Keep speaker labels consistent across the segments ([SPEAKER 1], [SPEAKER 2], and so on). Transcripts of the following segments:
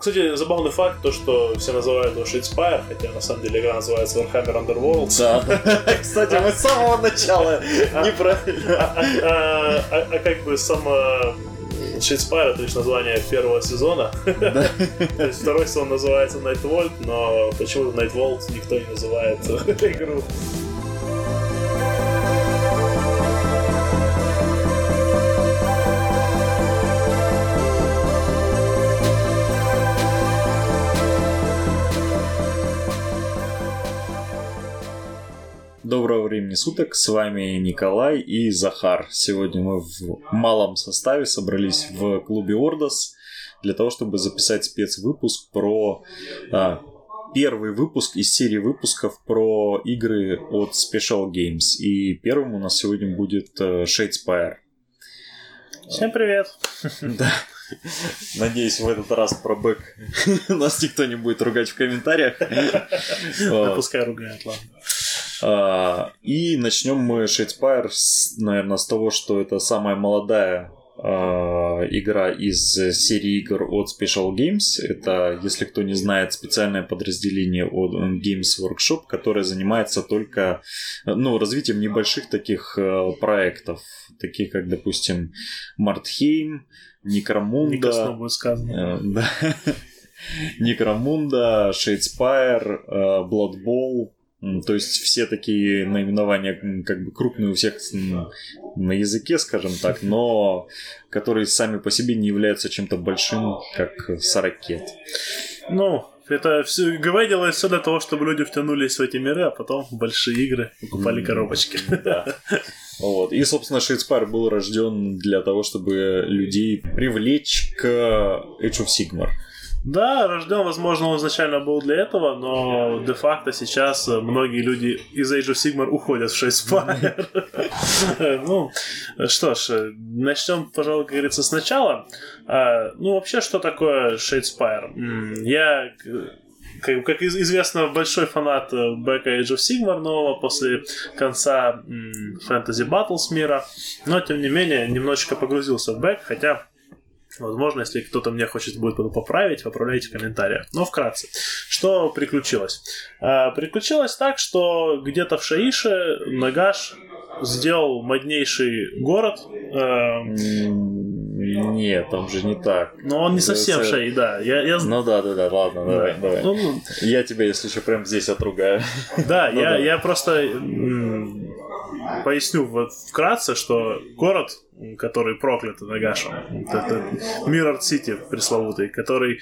[SPEAKER 1] Кстати, забавный факт, то, что все называют его Shadespire, хотя на самом деле игра называется Warhammer Underworld.
[SPEAKER 2] Да. Кстати, мы с самого начала неправильно.
[SPEAKER 1] А, а- а- а как бы сама Shadespire это лишь название первого сезона. То есть второй сезон называется Nightvolt, но почему-то Nightvolt никто не называет игру.
[SPEAKER 2] Доброго времени суток, с вами Николай и Захар. Сегодня мы в малом составе собрались в клубе Ордос для того, чтобы записать спецвыпуск про а, первый выпуск из серии выпусков про игры от Special Games. И первым у нас сегодня будет э, Shadespire.
[SPEAKER 1] Всем привет.
[SPEAKER 2] Да. Надеюсь, в этот раз про бэк нас никто не будет ругать в комментариях.
[SPEAKER 1] Да пускай ругают, ладно.
[SPEAKER 2] А, И начнем мы Shadespire, с, наверное, с того, что это самая молодая а, игра из серии игр от Special Games. Это, если кто не знает, специальное подразделение от Games Workshop, которое занимается только ну, развитием небольших таких э, проектов, таких как, допустим, Мартхейм, Некромунда.
[SPEAKER 1] Некрасно будет сказано.
[SPEAKER 2] Э, Да. Некромунда, э, Bowl. М, То есть все такие наименования как бы крупные у всех на языке, скажем так, но которые сами по себе не являются чем-то большим, как Сорокет.
[SPEAKER 1] Ну, это все, делает все для того, чтобы люди втянулись в эти миры, а потом большие игры покупали коробочки.
[SPEAKER 2] Да. Вот. И, собственно, Shadespire был рожден для того, чтобы людей привлечь к Age of Sigmar.
[SPEAKER 1] Да, рожден, возможно, он изначально был для этого, но де-факто сейчас э, многие люди из Age of Sigmar уходят в Shadespire. Ну, что ж, э, начнем, пожалуй, как говорится, сначала. А, Ну, вообще, что такое Shadespire? Я э, как, как из- известно, большой фанат бэка Age of Sigmar нового после конца Fantasy Battles мира, но, тем не менее, немножечко погрузился в бэк, хотя Возможно, если кто-то мне хочет будет поправить, поправляйте в комментариях. Но вкратце, что приключилось? А, приключилось так, что где-то в Шаише Нагаш сделал моднейший город, э,
[SPEAKER 2] М, Нет, там же не так.
[SPEAKER 1] но он не совсем Шаи, да. Я, я...
[SPEAKER 2] Ну да, да, да, ладно, давай,
[SPEAKER 1] да.
[SPEAKER 2] давай.
[SPEAKER 1] Ну, ну,
[SPEAKER 2] Я тебя, если что, прям здесь отругаю.
[SPEAKER 1] Да,
[SPEAKER 2] Ну
[SPEAKER 1] я,
[SPEAKER 2] да.
[SPEAKER 1] я просто поясню вот вкратце, что город, который проклят Нагашем, вот это Mirror City пресловутый, который...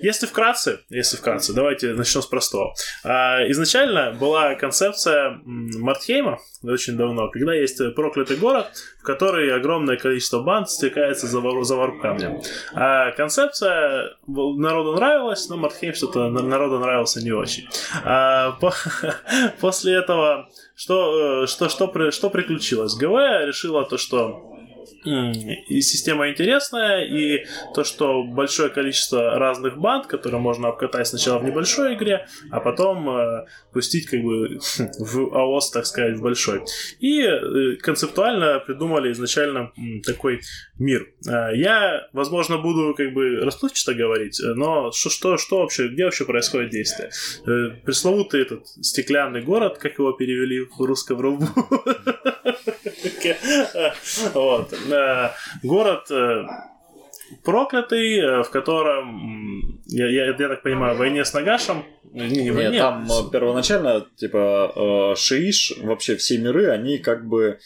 [SPEAKER 1] если вкратце, если вкратце, давайте начнем с простого. А, изначально была концепция Мартхейма очень давно, когда есть проклятый город, в который огромное количество банд стекается за, вор- варп-камнем. А концепция народу нравилась, но Мартхейм что-то на- народу нравился не очень. А по- после этого что, э, что, что, что приключилось? ГВ решила то, что и система интересная, и то, что большое количество разных банд, которые можно обкатать сначала в небольшой игре, а потом э, пустить как бы в АОС, так сказать, в большой. И э, концептуально придумали изначально м, такой мир. Э, Я, возможно, буду как бы расплывчато говорить, но что, что, что вообще, где вообще происходит действие? Э, Пресловутый этот стеклянный город, как его перевели в русском рубу. Вот. Э, Город э, проклятый, э, в котором, я, я, я так понимаю, в войне с Нагашем, не, не в
[SPEAKER 2] Нет,
[SPEAKER 1] войне,
[SPEAKER 2] там э, первоначально, типа, э, Шииш, вообще все миры, они как бы,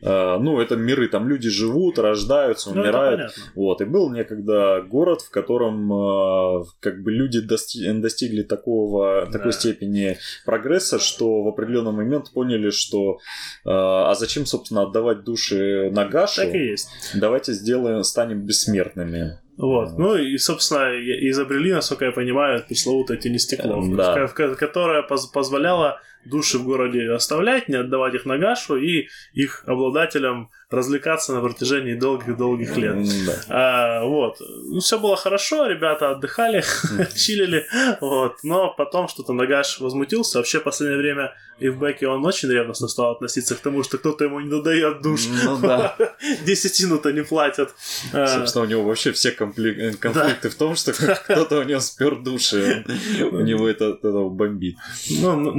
[SPEAKER 2] ну, это миры, там люди живут, рождаются,
[SPEAKER 1] ну,
[SPEAKER 2] умирают.
[SPEAKER 1] понятно.
[SPEAKER 2] Вот, и был некогда город, в котором как бы люди дости- достигли такого,
[SPEAKER 1] Да.
[SPEAKER 2] такой степени прогресса, что в определенный момент поняли, что а зачем, собственно, отдавать души Нагашу?
[SPEAKER 1] Так и есть.
[SPEAKER 2] Давайте сделаем, станем бессмертными.
[SPEAKER 1] Вот. Ну и, собственно, изобрели, насколько я понимаю, пресловутое тенестекло,
[SPEAKER 2] Да.
[SPEAKER 1] в- в- которое поз- позволяло души в городе оставлять, не отдавать их Нагашу и их обладателям развлекаться на протяжении долгих-долгих лет.
[SPEAKER 2] Да.
[SPEAKER 1] А, вот. Ну, все было хорошо, ребята отдыхали, чилили, вот. Но потом что-то Нагаш возмутился. Вообще, в последнее время и в Беке он очень ревностно стал относиться к тому, что кто-то ему не додает душ.
[SPEAKER 2] Ну да.
[SPEAKER 1] Десятину-то не платят. А,
[SPEAKER 2] Собственно, у него вообще все компли- конфликты в том, что кто-то у него спер души, у него это бомбит.
[SPEAKER 1] Ну,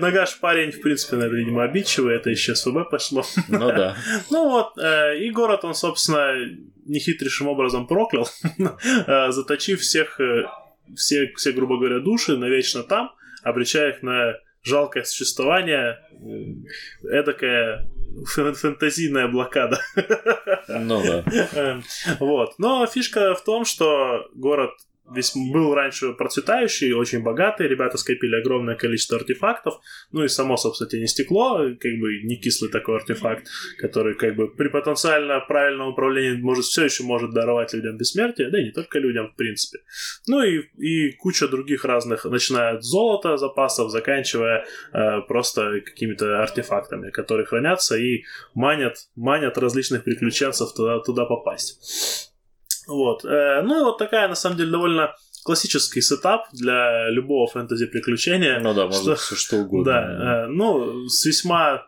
[SPEAKER 1] Нагаш парень, в принципе, наверное, видимо, обидчивый, это еще СВБ пошло.
[SPEAKER 2] Ну да.
[SPEAKER 1] Ну вот, э, и город он, собственно, нехитрейшим образом проклял, э, заточив всех, э, все, все, грубо говоря, души навечно там, обречая их на жалкое существование, эдакая фэн- фэнтезийная блокада.
[SPEAKER 2] Ну да.
[SPEAKER 1] Эм, Вот. Но фишка в том, что город весь был раньше процветающий, очень богатый, ребята скопили огромное количество артефактов, ну и само, собственно, не стекло, как бы не кислый такой артефакт, который как бы при потенциально правильном управлении может все еще может даровать людям бессмертие, да и не только людям, в принципе. Ну и, и куча других разных, начиная от золота запасов, заканчивая э, просто какими-то артефактами, которые хранятся и манят, манят различных приключенцев туда, туда попасть. Вот. Э, Ну и вот такая, на самом деле, довольно классический сетап для любого фэнтези-приключения.
[SPEAKER 2] Ну да, можно
[SPEAKER 1] Что-
[SPEAKER 2] все что угодно.
[SPEAKER 1] Да, э, ну, с весьма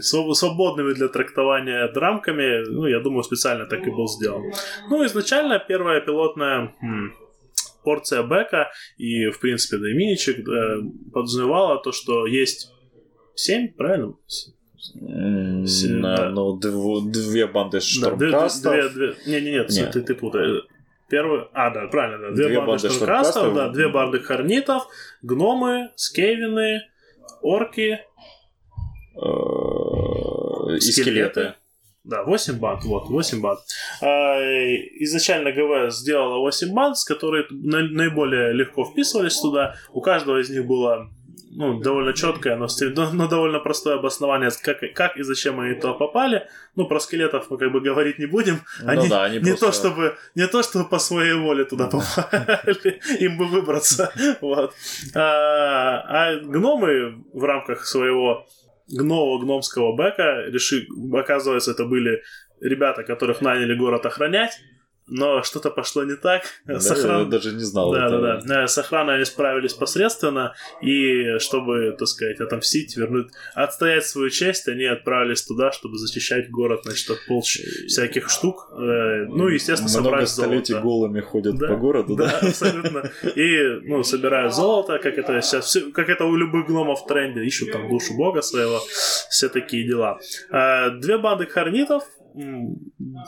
[SPEAKER 1] свободными для трактования драмками, ну, я думаю, специально так и был сделан. Ну, изначально первая пилотная м, порция бэка и, в принципе, да и миничек э, подразумевала то, что есть семь, правильно?
[SPEAKER 2] На-. Ну, дв- две банды
[SPEAKER 1] Да,
[SPEAKER 2] штормкастов.
[SPEAKER 1] две, две, не, не, нет,
[SPEAKER 2] Нет.
[SPEAKER 1] ты, ты путаешь. Первый, а, да, правильно, да. Две,
[SPEAKER 2] Две
[SPEAKER 1] банды,
[SPEAKER 2] банды
[SPEAKER 1] шторкастов,
[SPEAKER 2] шторкастов.
[SPEAKER 1] да, две банды хорнитов, гномы, скейвины, орки,
[SPEAKER 2] э, И скелеты.
[SPEAKER 1] Да, 8 банд, вот, 8 банд. А, изначально ГВ сделала 8 банд, с которые на- наиболее легко вписывались туда. У каждого из них было ну, довольно четкое, но, но- но довольно простое обоснование, как, как и зачем они туда попали. Ну, про скелетов мы как бы говорить не будем.
[SPEAKER 2] Ну
[SPEAKER 1] Они,
[SPEAKER 2] да, они
[SPEAKER 1] не,
[SPEAKER 2] просто-
[SPEAKER 1] то, чтобы, не то, чтобы по своей воле туда попали, им бы выбраться. Вот. А, а гномы в рамках своего гнового гномского бэка, реши, оказывается, это были ребята, которых наняли город охранять, но что-то пошло не так.
[SPEAKER 2] Да,
[SPEAKER 1] С охран-
[SPEAKER 2] Я даже не знал.
[SPEAKER 1] да,
[SPEAKER 2] этого.
[SPEAKER 1] да, да. Э, С охраной они справились посредственно, и чтобы, так сказать, отомстить, вернуть, отстоять свою честь, они отправились туда, чтобы защищать город, значит, от полч всяких штук. Э, Ну, естественно,
[SPEAKER 2] Много
[SPEAKER 1] собрать
[SPEAKER 2] столетий
[SPEAKER 1] золото.
[SPEAKER 2] голыми ходят
[SPEAKER 1] Да,
[SPEAKER 2] по городу,
[SPEAKER 1] Да,
[SPEAKER 2] да?
[SPEAKER 1] абсолютно. И, ну, собирают золото, как это сейчас, всё- как это у любых гномов в тренде, ищут там душу бога своего, все такие дела. Две банды хорнитов,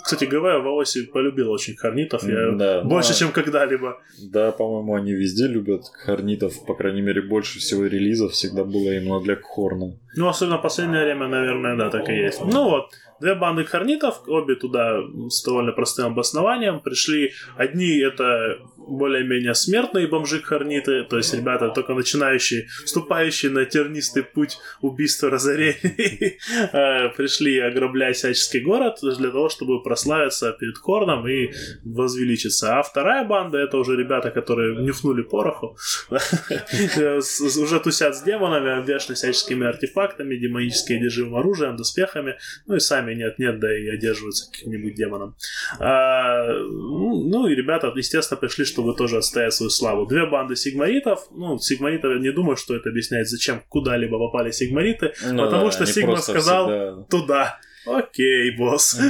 [SPEAKER 1] кстати, ГВ в Аосе полюбил очень хорнитов, я
[SPEAKER 2] Да,
[SPEAKER 1] больше,
[SPEAKER 2] да.
[SPEAKER 1] чем когда-либо.
[SPEAKER 2] Да, по-моему, они везде любят хорнитов. По крайней мере, больше всего релизов всегда было именно для Хорна.
[SPEAKER 1] Ну, особенно в последнее время, наверное, да, так и есть. Ну вот, две банды хорнитов, обе туда с довольно простым обоснованием пришли. Одни это более-менее смертные бомжи-хорниты, то есть ребята только начинающие, вступающие на тернистый путь убийства разорений, э, пришли ограблять всяческий город для того, чтобы прославиться перед Корном и возвеличиться. А вторая банда это уже ребята, которые нюхнули пороху, уже тусят с демонами, обвешаны всяческими артефактами, демонически одержимым оружием, доспехами, ну и сами нет-нет, да и одерживаются каким-нибудь демоном. А, ну ну и ребята, естественно, пришли, чтобы тоже отстоять свою славу. Две банды сигмаритов, ну, сигмариты, не думаю, что это объясняет, зачем куда-либо попали сигмариты,
[SPEAKER 2] Ну
[SPEAKER 1] Потому
[SPEAKER 2] да,
[SPEAKER 1] что Сигма сказал,
[SPEAKER 2] всегда-
[SPEAKER 1] туда. Окей, босс.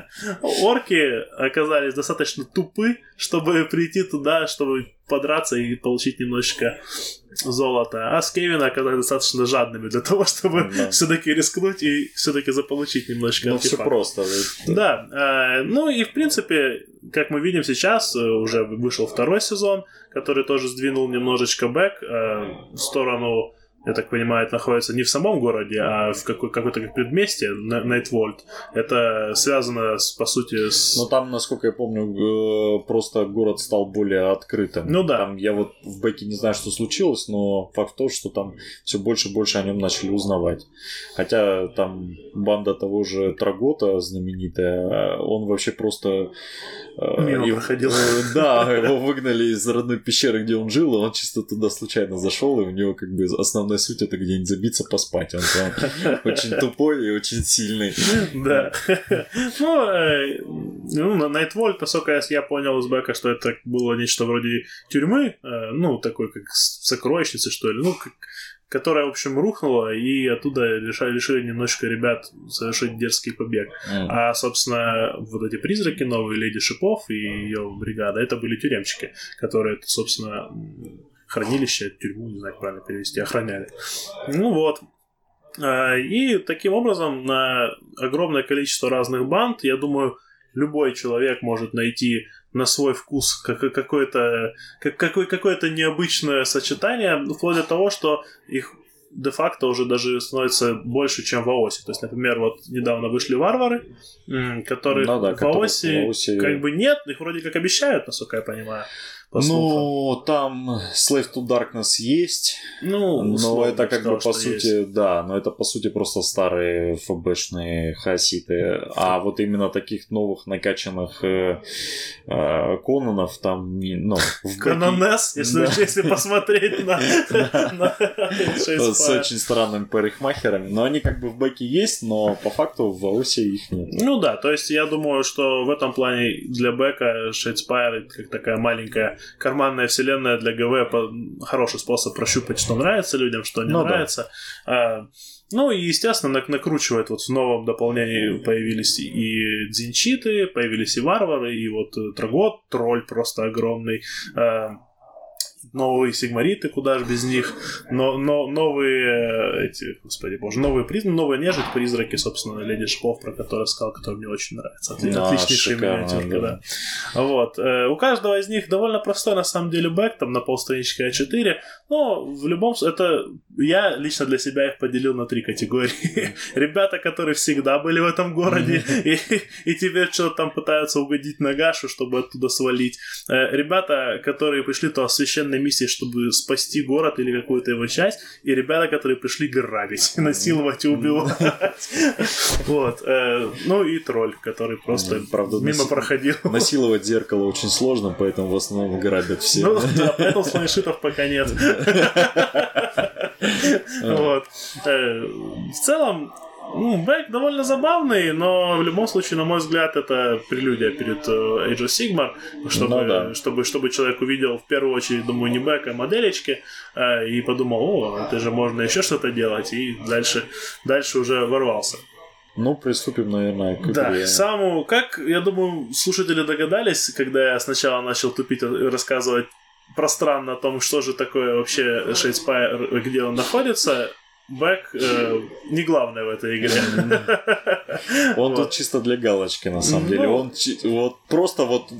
[SPEAKER 1] Орки оказались достаточно тупы, чтобы прийти туда, чтобы подраться и получить немножечко золота. А скейвины оказались достаточно жадными для того, чтобы
[SPEAKER 2] Да.
[SPEAKER 1] все-таки рискнуть и все-таки заполучить немножечко
[SPEAKER 2] Ну, все просто.
[SPEAKER 1] Да, э, ну и в принципе, как мы видим сейчас, э, уже вышел второй сезон, который тоже сдвинул немножечко бэк э, в сторону, я так понимаю, это находится не в самом городе, а в какой- какой-то как предместье, На- Найтвольд. Это связано, с, по сути, с...
[SPEAKER 2] Но там, насколько я помню, просто город стал более открытым.
[SPEAKER 1] Ну да.
[SPEAKER 2] Там я вот в бэке не знаю, что случилось, но факт в том, что там все больше и больше о нем начали узнавать. Хотя там банда того же Трагота знаменитая, э, он вообще просто... э,
[SPEAKER 1] Мимо
[SPEAKER 2] его-
[SPEAKER 1] проходил.
[SPEAKER 2] э, Да, его выгнали из родной пещеры, где он жил, и он чисто туда случайно зашел, и у него как бы основной основная суть это где-нибудь забиться поспать. Он прям очень тупой и очень сильный.
[SPEAKER 1] Да. Ну, э, ну, Nightwall, насколько я понял из Бека, что это было нечто вроде тюрьмы, э, ну, такой как сокровищницы, что ли, ну, которая, в общем, рухнула, и оттуда решили, решили немножечко ребят совершить дерзкий побег. Mm. А, собственно, вот эти призраки новые, Леди Шипов и ее бригада, это были тюремщики, которые, собственно, хранилище, тюрьму, не знаю, как правильно перевести, охраняли. Ну вот. А, и таким образом на огромное количество разных банд, я думаю, любой человек может найти на свой вкус какое-то какое, какое-то необычное сочетание, вплоть до того, что их де-факто уже даже становится больше, чем в АОСе. То есть, например, вот недавно вышли варвары, которые ну, да, в, АОСе, в АОСе как бы нет, их вроде как обещают, насколько я понимаю.
[SPEAKER 2] Ну, там Slave to Darkness есть. Ну, но это как бы по сути, есть. да, но это по сути просто старые ФБшные хаситы. А вот именно таких новых накачанных э, э, Кононов там, ну,
[SPEAKER 1] в Кононес, если, да. если посмотреть на,
[SPEAKER 2] С очень странными парикмахерами. Но они как бы в бэке есть, но по факту в Аусе их нет.
[SPEAKER 1] Ну да, то есть я думаю, что в этом плане для бэка Shadespire как такая маленькая карманная вселенная для ГВ хороший способ прощупать, что нравится людям, что не ну, нравится. Да. А, ну и, естественно, накручивает. Вот в новом дополнении появились и дзинчиты, появились и варвары, и вот Трагот, тролль просто огромный. Новые сигмариты, куда же без них, но, но новые э, эти, господи боже, новые призмы, новые нежить, призраки, собственно, Леди Шпов, про который сказал, который мне очень нравится. Отли, да, отличнейшая миниатюрка, да. да. Вот. Э, у каждого из них довольно простой, на самом деле, бэк, там на полстранички А4, но в любом случае, это я лично для себя их поделил на три категории. Ребята, которые всегда были в этом городе, и, и теперь что-то там пытаются угодить Нагашу, чтобы оттуда свалить. Э, ребята, которые пришли то священной главной миссии, чтобы спасти город или какую-то его часть, и ребята, которые пришли грабить, насиловать и убивать. Вот. Э, ну и тролль, который просто мимо проходил.
[SPEAKER 2] Насиловать зеркало очень сложно, поэтому в основном грабят все.
[SPEAKER 1] Ну да, поэтому слонишитов пока нет. Вот. Э, в целом, ну, бэк довольно забавный, но в любом случае, на мой взгляд, это прелюдия перед uh, Age of Sigmar, чтобы, ну, да. чтобы, чтобы человек увидел в первую очередь, думаю, не бэк, а моделечки, uh, и подумал, о, это же можно еще что-то делать, и дальше, дальше уже ворвался.
[SPEAKER 2] Ну, приступим, наверное, к
[SPEAKER 1] Да, игре. саму, как, я думаю, слушатели догадались, когда я сначала начал тупить рассказывать пространно о том, что же такое вообще Shadespire, где он находится, Бэк э, не главное в этой игре.
[SPEAKER 2] Он тут чисто для галочки, на самом деле. Ну. Он вот просто вот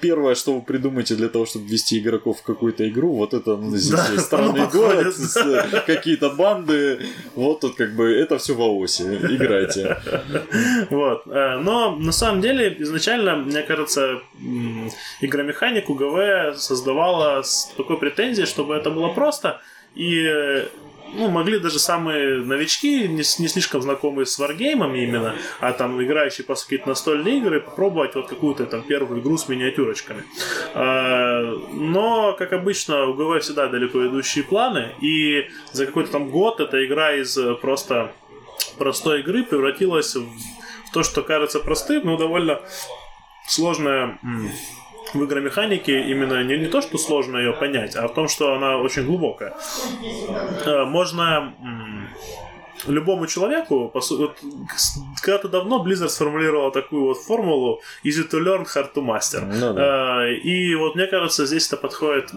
[SPEAKER 2] первое, что вы придумаете для того, чтобы ввести игроков в какую-то игру, вот это ну, здесь есть странный город, какие-то банды. Вот тут как бы это все в АОСе. Играйте.
[SPEAKER 1] Вот. Э, но на самом деле изначально, мне кажется, игромеханику ГВ создавала с такой претензией, чтобы это было просто. И ну, могли даже самые новички, не, не слишком знакомые с варгеймами именно, а там играющие по какие-то настольные игры, попробовать вот какую-то там первую игру с миниатюрочками. А, но, как обычно, у ГВ всегда далеко идущие планы, и за какой-то там год эта игра из просто простой игры превратилась в то, что кажется простым, но довольно сложная в игромеханике именно не, не то, что сложно ее понять, а в том, что она очень глубокая. Э, можно любому человеку, вот, когда-то давно Blizzard сформулировал такую вот формулу easy to learn, hard to master. Ну, да. Э, и вот мне кажется, здесь это подходит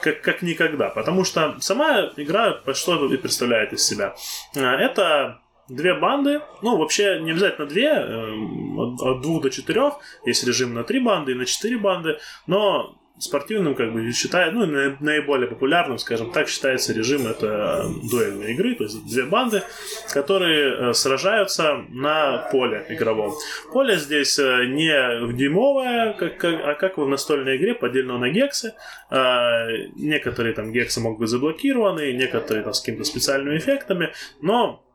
[SPEAKER 1] как, как никогда, потому что сама игра что и представляет из себя. Э, это две банды, ну, вообще не обязательно две, эм, от двух до четырех, есть режим на три банды и на четыре банды, но спортивным, как бы, считает, ну, наиболее популярным, скажем так, считается режим это дуэльной игры, то есть две банды, которые э, сражаются на поле игровом. Поле здесь э, не дюймовое, как, как, а как в настольной игре, поделено на гексы. А, некоторые там гексы могут быть заблокированы, некоторые там с какими-то специальными эффектами, но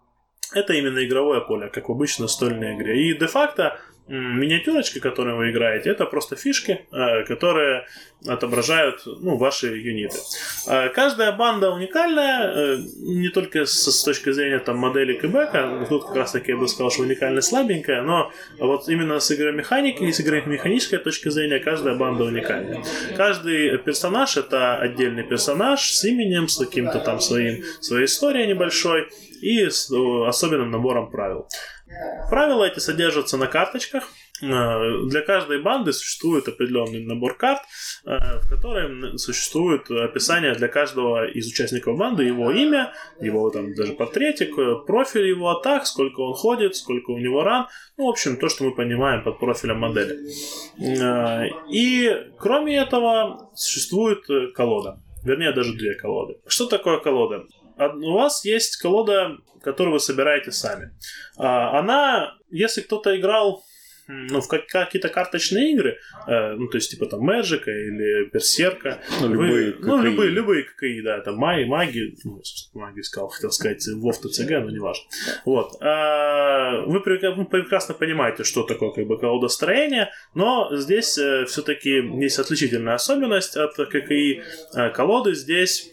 [SPEAKER 1] это именно игровое поле, как в обычной настольной игре. И де-факто миниатюрочки, которые вы играете, это просто фишки, э, которые отображают ну, ваши юниты. Э, каждая банда уникальная, э, не только с, точки зрения там, модели кэбэка, тут как раз таки я бы сказал, что уникальная слабенькая, но вот именно с игромеханикой и с игромеханической точки зрения каждая банда уникальная. Каждый персонаж это отдельный персонаж с именем, с каким-то там своим, своей историей небольшой и с особенным набором правил. Правила эти содержатся на карточках. Э, для каждой банды существует определенный набор карт, э, в котором существует описание для каждого из участников банды, его имя, его там даже портретик, э, профиль его атак, сколько он ходит, сколько у него ран. Ну, в общем, то, что мы понимаем под профилем модели. И кроме этого существует колода. Вернее, даже две колоды. Что такое колода? У вас есть колода, которую вы собираете сами. А, она, если кто-то играл ну, в какие-то карточные игры, э, ну, то есть, типа, там, Мэджика или Берсерка.
[SPEAKER 2] Ну,
[SPEAKER 1] вы,
[SPEAKER 2] любые
[SPEAKER 1] Ну, любые, любые ККИ, да, там, маги, маги, ну, маги сказал, хотел сказать, Вов ТЦГ, но не важно. Вот. А, вы прекрасно понимаете, что такое, как бы, колодостроение, но здесь э, все-таки есть отличительная особенность от ККИ. Э, колоды здесь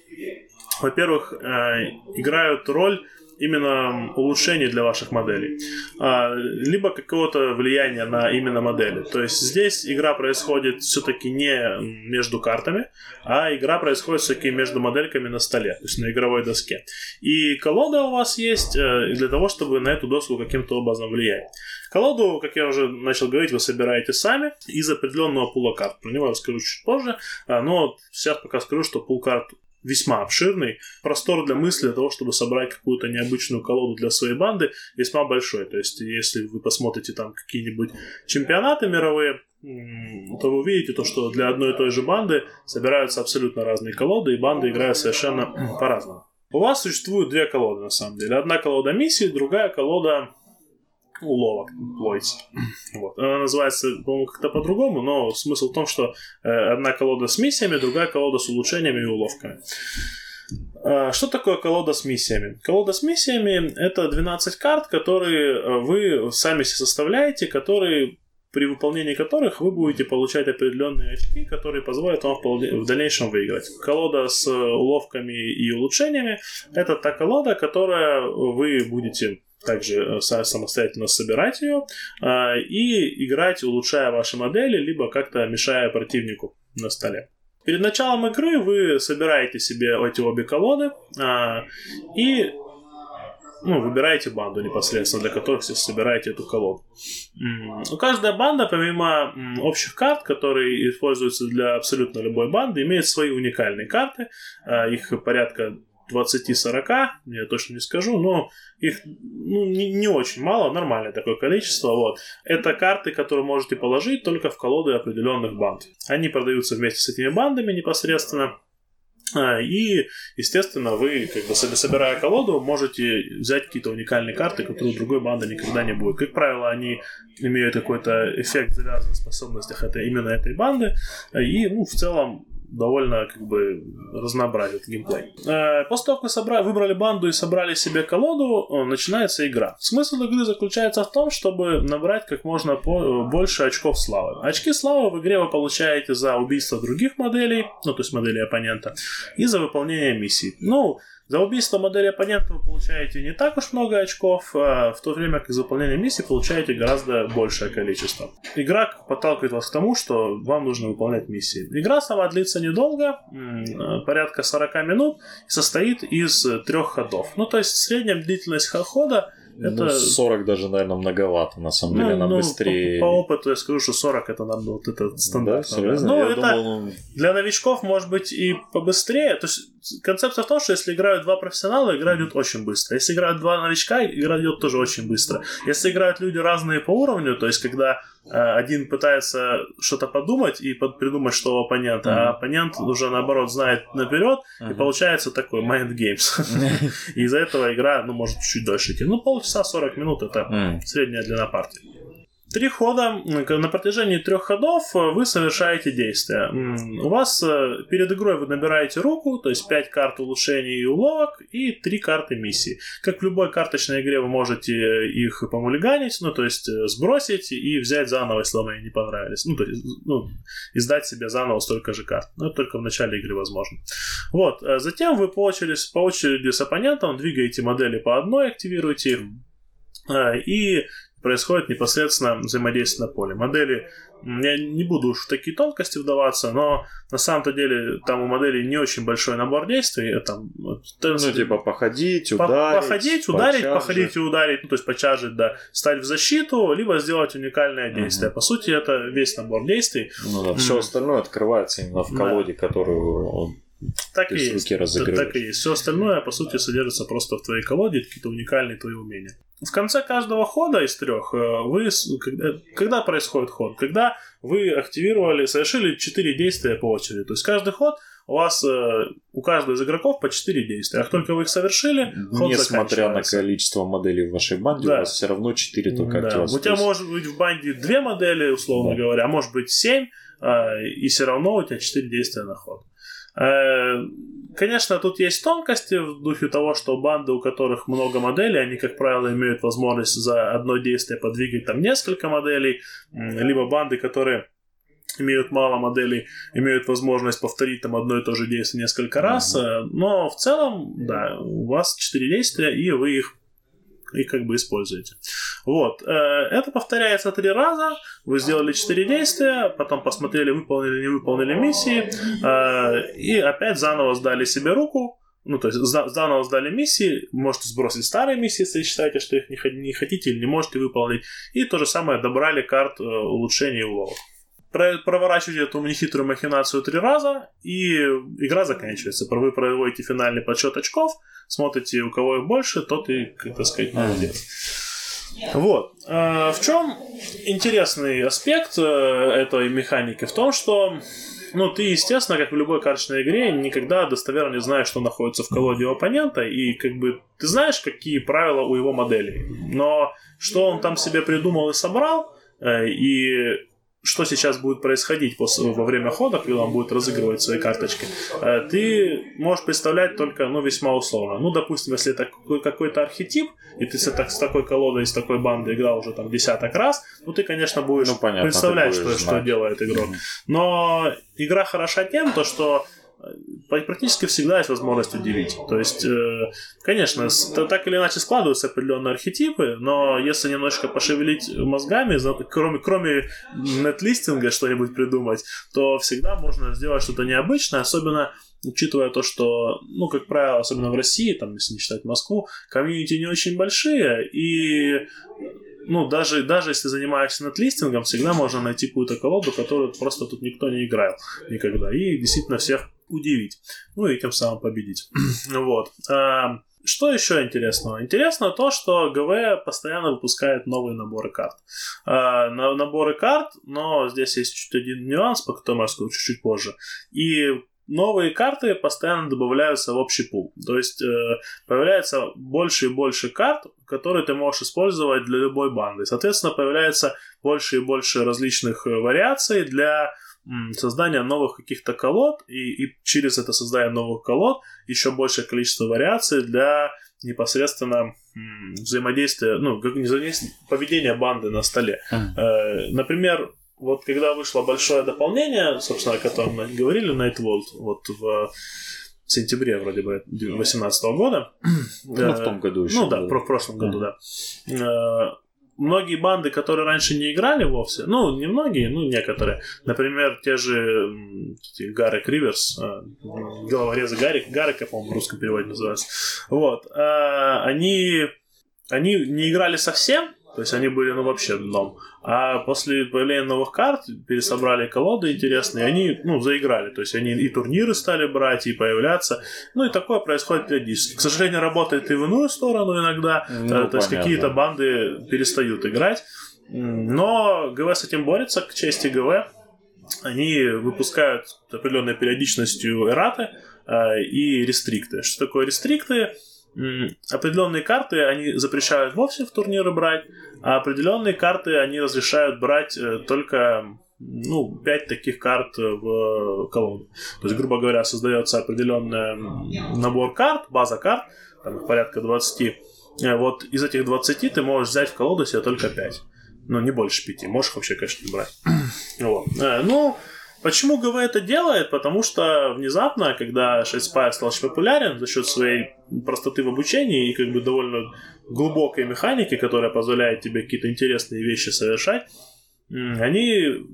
[SPEAKER 1] во-первых, э, играют роль именно улучшений для ваших моделей, а, либо какого-то влияния на именно модели. То есть здесь игра происходит все-таки не между картами, а игра происходит все-таки между модельками на столе, то есть на игровой доске. И колода у вас есть э, для того, чтобы на эту доску каким-то образом влиять. Колоду, как я уже начал говорить, вы собираете сами из определенного пула карт. Про него я расскажу чуть позже, а, но сейчас пока скажу, что пул карт весьма обширный. Простор для мысли, для того, чтобы собрать какую-то необычную колоду для своей банды, весьма большой. То есть, если вы посмотрите там какие-нибудь чемпионаты мировые, то вы увидите то, что для одной и той же банды собираются абсолютно разные колоды, и банды играют совершенно по-разному. У вас существует две колоды, на самом деле. Одна колода миссии, другая колода уловок Лойс. Вот. Она называется, по-моему, как-то по-другому, но смысл в том, что э, одна колода с миссиями, другая колода с улучшениями и уловками. Э, что такое колода с миссиями? Колода с миссиями — это 12 карт, которые э, вы сами себе составляете, которые при выполнении которых вы будете получать определенные очки, которые позволят вам в дальнейшем выиграть. Колода с уловками и улучшениями – это та колода, которая вы будете также э, самостоятельно собирать ее э, и играть, улучшая ваши модели, либо как-то мешая противнику на столе. Перед началом игры вы собираете себе эти обе колоды э, и ну, выбираете банду непосредственно, для которых вы собираете эту колоду. Каждая банда, помимо общих карт, которые используются для абсолютно любой банды, имеет свои уникальные карты. Их порядка 20-40, я точно не скажу, но их ну, не, не очень мало, нормальное такое количество. Вот. Это карты, которые можете положить только в колоды определенных банд. Они продаются вместе с этими бандами непосредственно. А, и, естественно, вы, как бы собирая колоду, можете взять какие-то уникальные карты, которые у другой банды никогда не будет. Как правило, они имеют какой-то эффект, завязан в способностях этой, именно этой банды. И, ну, в целом, довольно как бы разнообразит геймплей. Э, после того, как вы собрали, выбрали банду и собрали себе колоду, э, начинается игра. Смысл игры заключается в том, чтобы набрать как можно э, больше очков славы. Очки славы в игре вы получаете за убийство других моделей, ну то есть моделей оппонента, и за выполнение миссий. Ну, за убийство модели оппонента вы получаете не так уж много очков, а в то время как за выполнение миссии получаете гораздо большее количество. Игра подталкивает вас к тому, что вам нужно выполнять миссии. Игра сама длится недолго, порядка 40 минут, и состоит из трех ходов. Ну, то есть средняя длительность хода
[SPEAKER 2] это... Ну, 40 даже, наверное, многовато, на самом деле, ну, она ну, быстрее...
[SPEAKER 1] По, по опыту я скажу, что 40 это нам вот это стандарт.
[SPEAKER 2] Да, серьезно?
[SPEAKER 1] Ну,
[SPEAKER 2] я
[SPEAKER 1] это
[SPEAKER 2] думал... Ну,
[SPEAKER 1] для новичков может быть и побыстрее. То есть концепция в том, что если играют два профессионала, игра идет очень быстро. Если играют два новичка, игра идет тоже очень быстро. Если играют люди разные по уровню, то есть когда один пытается что-то подумать и придумать, что у оппонента, mm-hmm. а оппонент уже наоборот знает наперед, mm-hmm. и получается такой mind games. из-за этого игра, ну, может чуть дольше идти. Ну, полчаса 40 минут это mm-hmm. средняя длина партии. Три хода, на протяжении трех ходов вы совершаете действия. У вас перед игрой вы набираете руку, то есть 5 карт улучшений и уловок и 3 карты миссии. Как в любой карточной игре вы можете их помулиганить, ну то есть сбросить и взять заново, если вам они не понравились. Ну, то есть, ну, издать себе заново столько же карт. Но это только в начале игры возможно. Вот. Затем вы по очереди, по очереди с оппонентом двигаете модели по одной, активируете их. И происходит непосредственно взаимодействие на поле. Модели, я не буду уж в такие тонкости вдаваться, но на самом-то деле там у модели не очень большой набор действий. Это,
[SPEAKER 2] ну, типа походить, ударить.
[SPEAKER 1] Походить, ударить, почаржить. походить и ударить, ну, то есть почаржить, да, стать в защиту, либо сделать уникальное действие. Угу. По сути, это весь набор действий.
[SPEAKER 2] Ну да, все остальное открывается именно в колоде, да. которую он
[SPEAKER 1] так и есть. Так и есть. Все остальное, по сути, содержится просто в твоей колоде, какие-то уникальные твои умения. В конце каждого хода из трех э, вы, когда, когда происходит ход? Когда вы активировали, совершили 4 действия по очереди. То есть каждый ход у вас э, у каждого из игроков по 4 действия. А как только вы их совершили,
[SPEAKER 2] ход Несмотря на количество моделей в вашей банде, да. у вас все равно 4 только да.
[SPEAKER 1] У тебя может быть в банде 2 модели, условно да. говоря, а может быть 7, э, и все равно у тебя 4 действия на ход. Э, конечно, тут есть тонкости в духе того, что банды, у которых много моделей, они, как правило, имеют возможность за одно действие подвигать там несколько моделей, либо банды, которые имеют мало моделей, имеют возможность повторить там одно и то же действие несколько раз, mm-hmm. но в целом, да, у вас 4 действия, и вы их и как бы используете. Вот. Э, это повторяется три раза. Вы сделали четыре действия, потом посмотрели, выполнили, не выполнили миссии, э, и опять заново сдали себе руку, ну, то есть заново сдали миссии, можете сбросить старые миссии, если считаете, что их не хотите или не можете выполнить, и то же самое добрали карт э, улучшений и уловок проворачиваете эту нехитрую махинацию три раза, и игра заканчивается. Вы проводите финальный подсчет очков, смотрите, у кого их больше, тот и, так сказать, молодец. Вот. А, в чем интересный аспект э, этой механики? В том, что ну, ты, естественно, как в любой карточной игре, никогда достоверно не знаешь, что находится в колоде у оппонента, и как бы ты знаешь, какие правила у его моделей. Но что он там себе придумал и собрал, э, и что сейчас будет происходить после, во время хода, когда он будет разыгрывать свои карточки, э, ты можешь представлять только, ну, весьма условно. Ну, допустим, если это какой-то архетип, и ты с, так, с такой колодой, с такой бандой играл уже там десяток раз, ну, ты, конечно, будешь ну, понятно, представлять, будешь что, что делает игрок. Но игра хороша тем, то, что практически всегда есть возможность удивить. То есть, э, конечно, так или иначе складываются определенные архетипы, но если немножко пошевелить мозгами, кроме, кроме нетлистинга что-нибудь придумать, то всегда можно сделать что-то необычное, особенно учитывая то, что, ну, как правило, особенно в России, там, если не считать Москву, комьюнити не очень большие, и ну, даже, даже если занимаешься нетлистингом, всегда можно найти какую-то колоду, которую просто тут никто не играл никогда. И действительно всех удивить. Ну и тем самым победить. вот. А, что еще интересного? Интересно то, что ГВ постоянно выпускает новые наборы карт. А, наборы карт, но здесь есть чуть один нюанс, по которому я расскажу чуть-чуть позже. И новые карты постоянно добавляются в общий пул. То есть э, появляется больше и больше карт, которые ты можешь использовать для любой банды. Соответственно, появляется больше и больше различных э, вариаций для создание новых каких-то колод, и, и через это создание новых колод еще большее количество вариаций для непосредственно взаимодействия, ну, как взаимодействия, поведения банды на столе. Mm. например, вот когда вышло большое дополнение, собственно, о котором мы говорили, Nightworld, вот в сентябре вроде бы 2018 года.
[SPEAKER 2] Ну, в том году еще.
[SPEAKER 1] Ну да, в прошлом году, да э, многие банды, которые раньше не играли вовсе, ну, не многие, ну, некоторые, например, те же Гаррек Риверс, э, головорезы Гарик, Гаррика, по-моему, в русском переводе называется, вот, э, они, они не играли совсем, то есть они были, ну, вообще дном. А после появления новых карт пересобрали колоды интересные, они, ну, заиграли. То есть они и турниры стали брать, и появляться. Ну, и такое происходит периодически. К сожалению, работает и в иную сторону иногда. Ну, то есть какие-то банды перестают играть. Но ГВ с этим борется, к чести ГВ. Они выпускают определенной периодичностью эраты э, и рестрикты. Что такое рестрикты? Определенные карты они запрещают вовсе в турниры брать, а определенные карты они разрешают брать э, только ну, 5 таких карт в колоду. То есть, грубо говоря, создается определенный набор карт, база карт, там их порядка 20. Э, вот из этих 20 ты можешь взять в колоду себе только 5. Ну, не больше 5. Можешь вообще, конечно, не брать. вот. Э, ну, Почему ГВ это делает? Потому что внезапно, когда Shadespire стал очень популярен за счет своей простоты в обучении и как бы довольно глубокой механики, которая позволяет тебе какие-то интересные вещи совершать, они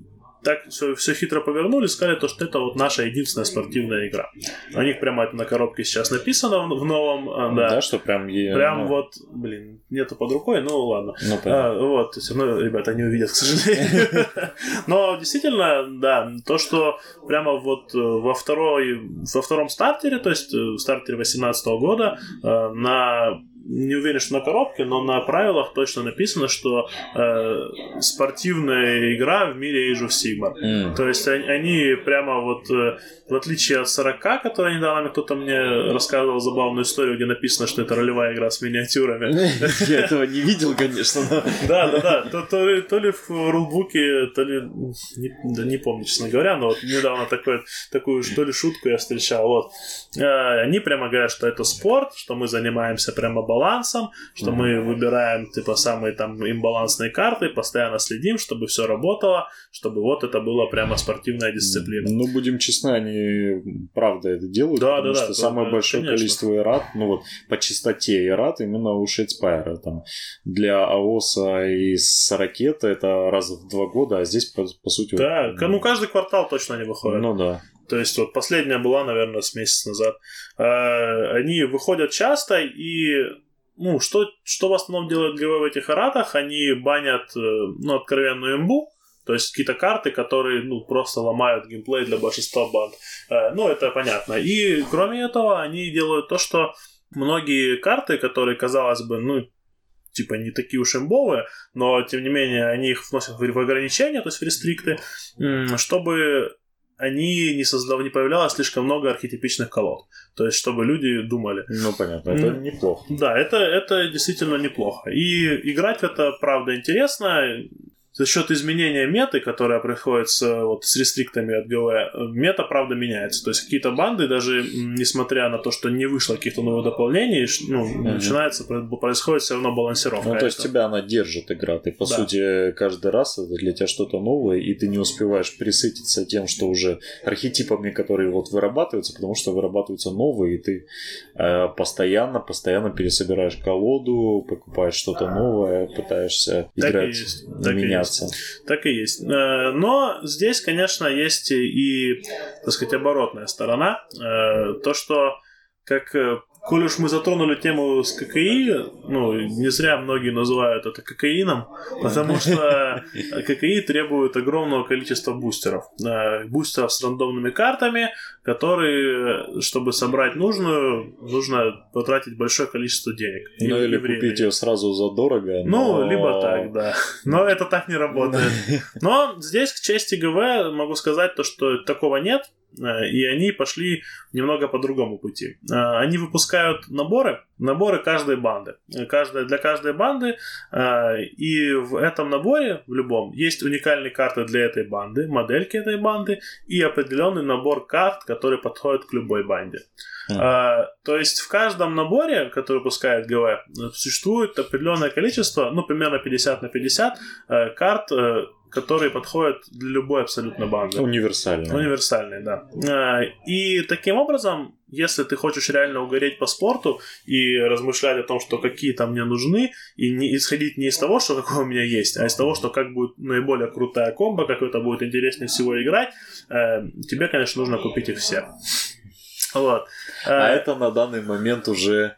[SPEAKER 1] так все, все хитро повернули, сказали, то, что это вот наша единственная спортивная игра. У них прямо это на коробке сейчас написано в, в новом. А, да.
[SPEAKER 2] да, что прям...
[SPEAKER 1] Прям ну... вот, блин, нету под рукой, ну ладно. Ну, а, вот, есть, ну, ребята не увидят, к сожалению. Но действительно, да, то, что прямо вот э, во, второй, во втором стартере, то есть э, в стартере 2018 года, э, на не уверен, что на коробке, но на правилах точно написано, что э, спортивная игра в мире Age of Sigmar. Mm. То есть они, они прямо вот, э, в отличие от 40, которая недавно кто-то мне рассказывал забавную историю, где написано, что это ролевая игра с миниатюрами.
[SPEAKER 2] Я этого не видел, конечно.
[SPEAKER 1] Да, да, да. То ли в рулбуке, то ли... Не помню, честно говоря, но вот недавно такую, что ли, шутку я встречал. Вот. Э, они прямо говорят, что это спорт, что мы занимаемся прямо балансом, что mm-hmm. мы выбираем типа самые там имбалансные карты, постоянно следим, чтобы все работало, чтобы вот это была прямо спортивная дисциплина.
[SPEAKER 2] Ну, будем честны, они правда это делают, да, потому да, что да, самое да, большое конечно. количество эррат, ну вот по частоте эррат именно у Shadespire а. Там для АОСа и с ракеты это раз в два года, а здесь по, по сути...
[SPEAKER 1] Да, вот, ну каждый квартал точно не выходит.
[SPEAKER 2] Ну да.
[SPEAKER 1] То есть вот последняя была, наверное, с месяц назад. А, они выходят часто и ну, что, что в основном делают ГВ в этих аратах? Они банят, э, ну, откровенную имбу, то есть какие-то карты, которые, ну, просто ломают геймплей для большинства банд. Э, ну, это понятно. И, кроме этого, они делают то, что многие карты, которые, казалось бы, ну, типа не такие уж имбовые, но тем не менее они их вносят в ограничения, то есть в рестрикты, чтобы они не создав... не появлялось слишком много архетипичных колод. То есть, чтобы люди думали.
[SPEAKER 2] Ну, понятно, это mm. неплохо.
[SPEAKER 1] Да, это, это действительно неплохо. И играть в это, правда, интересно за счет изменения меты, которая происходит с, вот, с рестриктами от ГВ, мета, правда, меняется. То есть какие-то банды, даже несмотря на то, что не вышло каких-то новых дополнений, ну, mm-hmm. начинается, происходит все равно балансировка.
[SPEAKER 2] Ну, то есть тебя она держит игра. Ты, по да. сути, каждый раз это для тебя что-то новое, и ты не успеваешь присытиться тем, что уже архетипами, которые вот вырабатываются, потому что вырабатываются новые, и ты э, постоянно, постоянно пересобираешь колоду, покупаешь что-то новое, пытаешься так играть,
[SPEAKER 1] так менять меняться. Так и есть. Э, но здесь, конечно, есть и, так сказать, оборотная сторона. Э, то, что как э, Коль уж мы затронули тему с ККИ, ну, не зря многие называют это кокаином, потому что ККИ требует огромного количества бустеров. Бустеров с рандомными картами, которые, чтобы собрать нужную, нужно потратить большое количество денег.
[SPEAKER 2] Ну, или времени. купить ее сразу задорого.
[SPEAKER 1] Но... Ну, либо так, да. Но это так не работает. Но здесь, к чести ГВ, могу сказать то, что такого нет. Э, и они пошли немного по другому пути. Э, они выпускают наборы, наборы каждой банды. Каждая, для каждой банды. Э, и в этом наборе, в любом, есть уникальные карты для этой банды, модельки этой банды и определенный набор карт, которые подходят к любой банде. Mm. То есть в каждом наборе, который выпускает ГВ, существует определенное количество, ну, примерно 50 на 50 карт которые подходят для любой абсолютно банды.
[SPEAKER 2] Универсальные.
[SPEAKER 1] Универсальные, да. Э, и таким образом, если ты хочешь реально угореть по спорту и размышлять о том, что какие там мне нужны, и не исходить не из того, что какое у меня есть, а из того, что как будет наиболее крутая комбо, как это будет интереснее всего играть, э, тебе, конечно, нужно купить их все. Вот.
[SPEAKER 2] А э, это на данный момент уже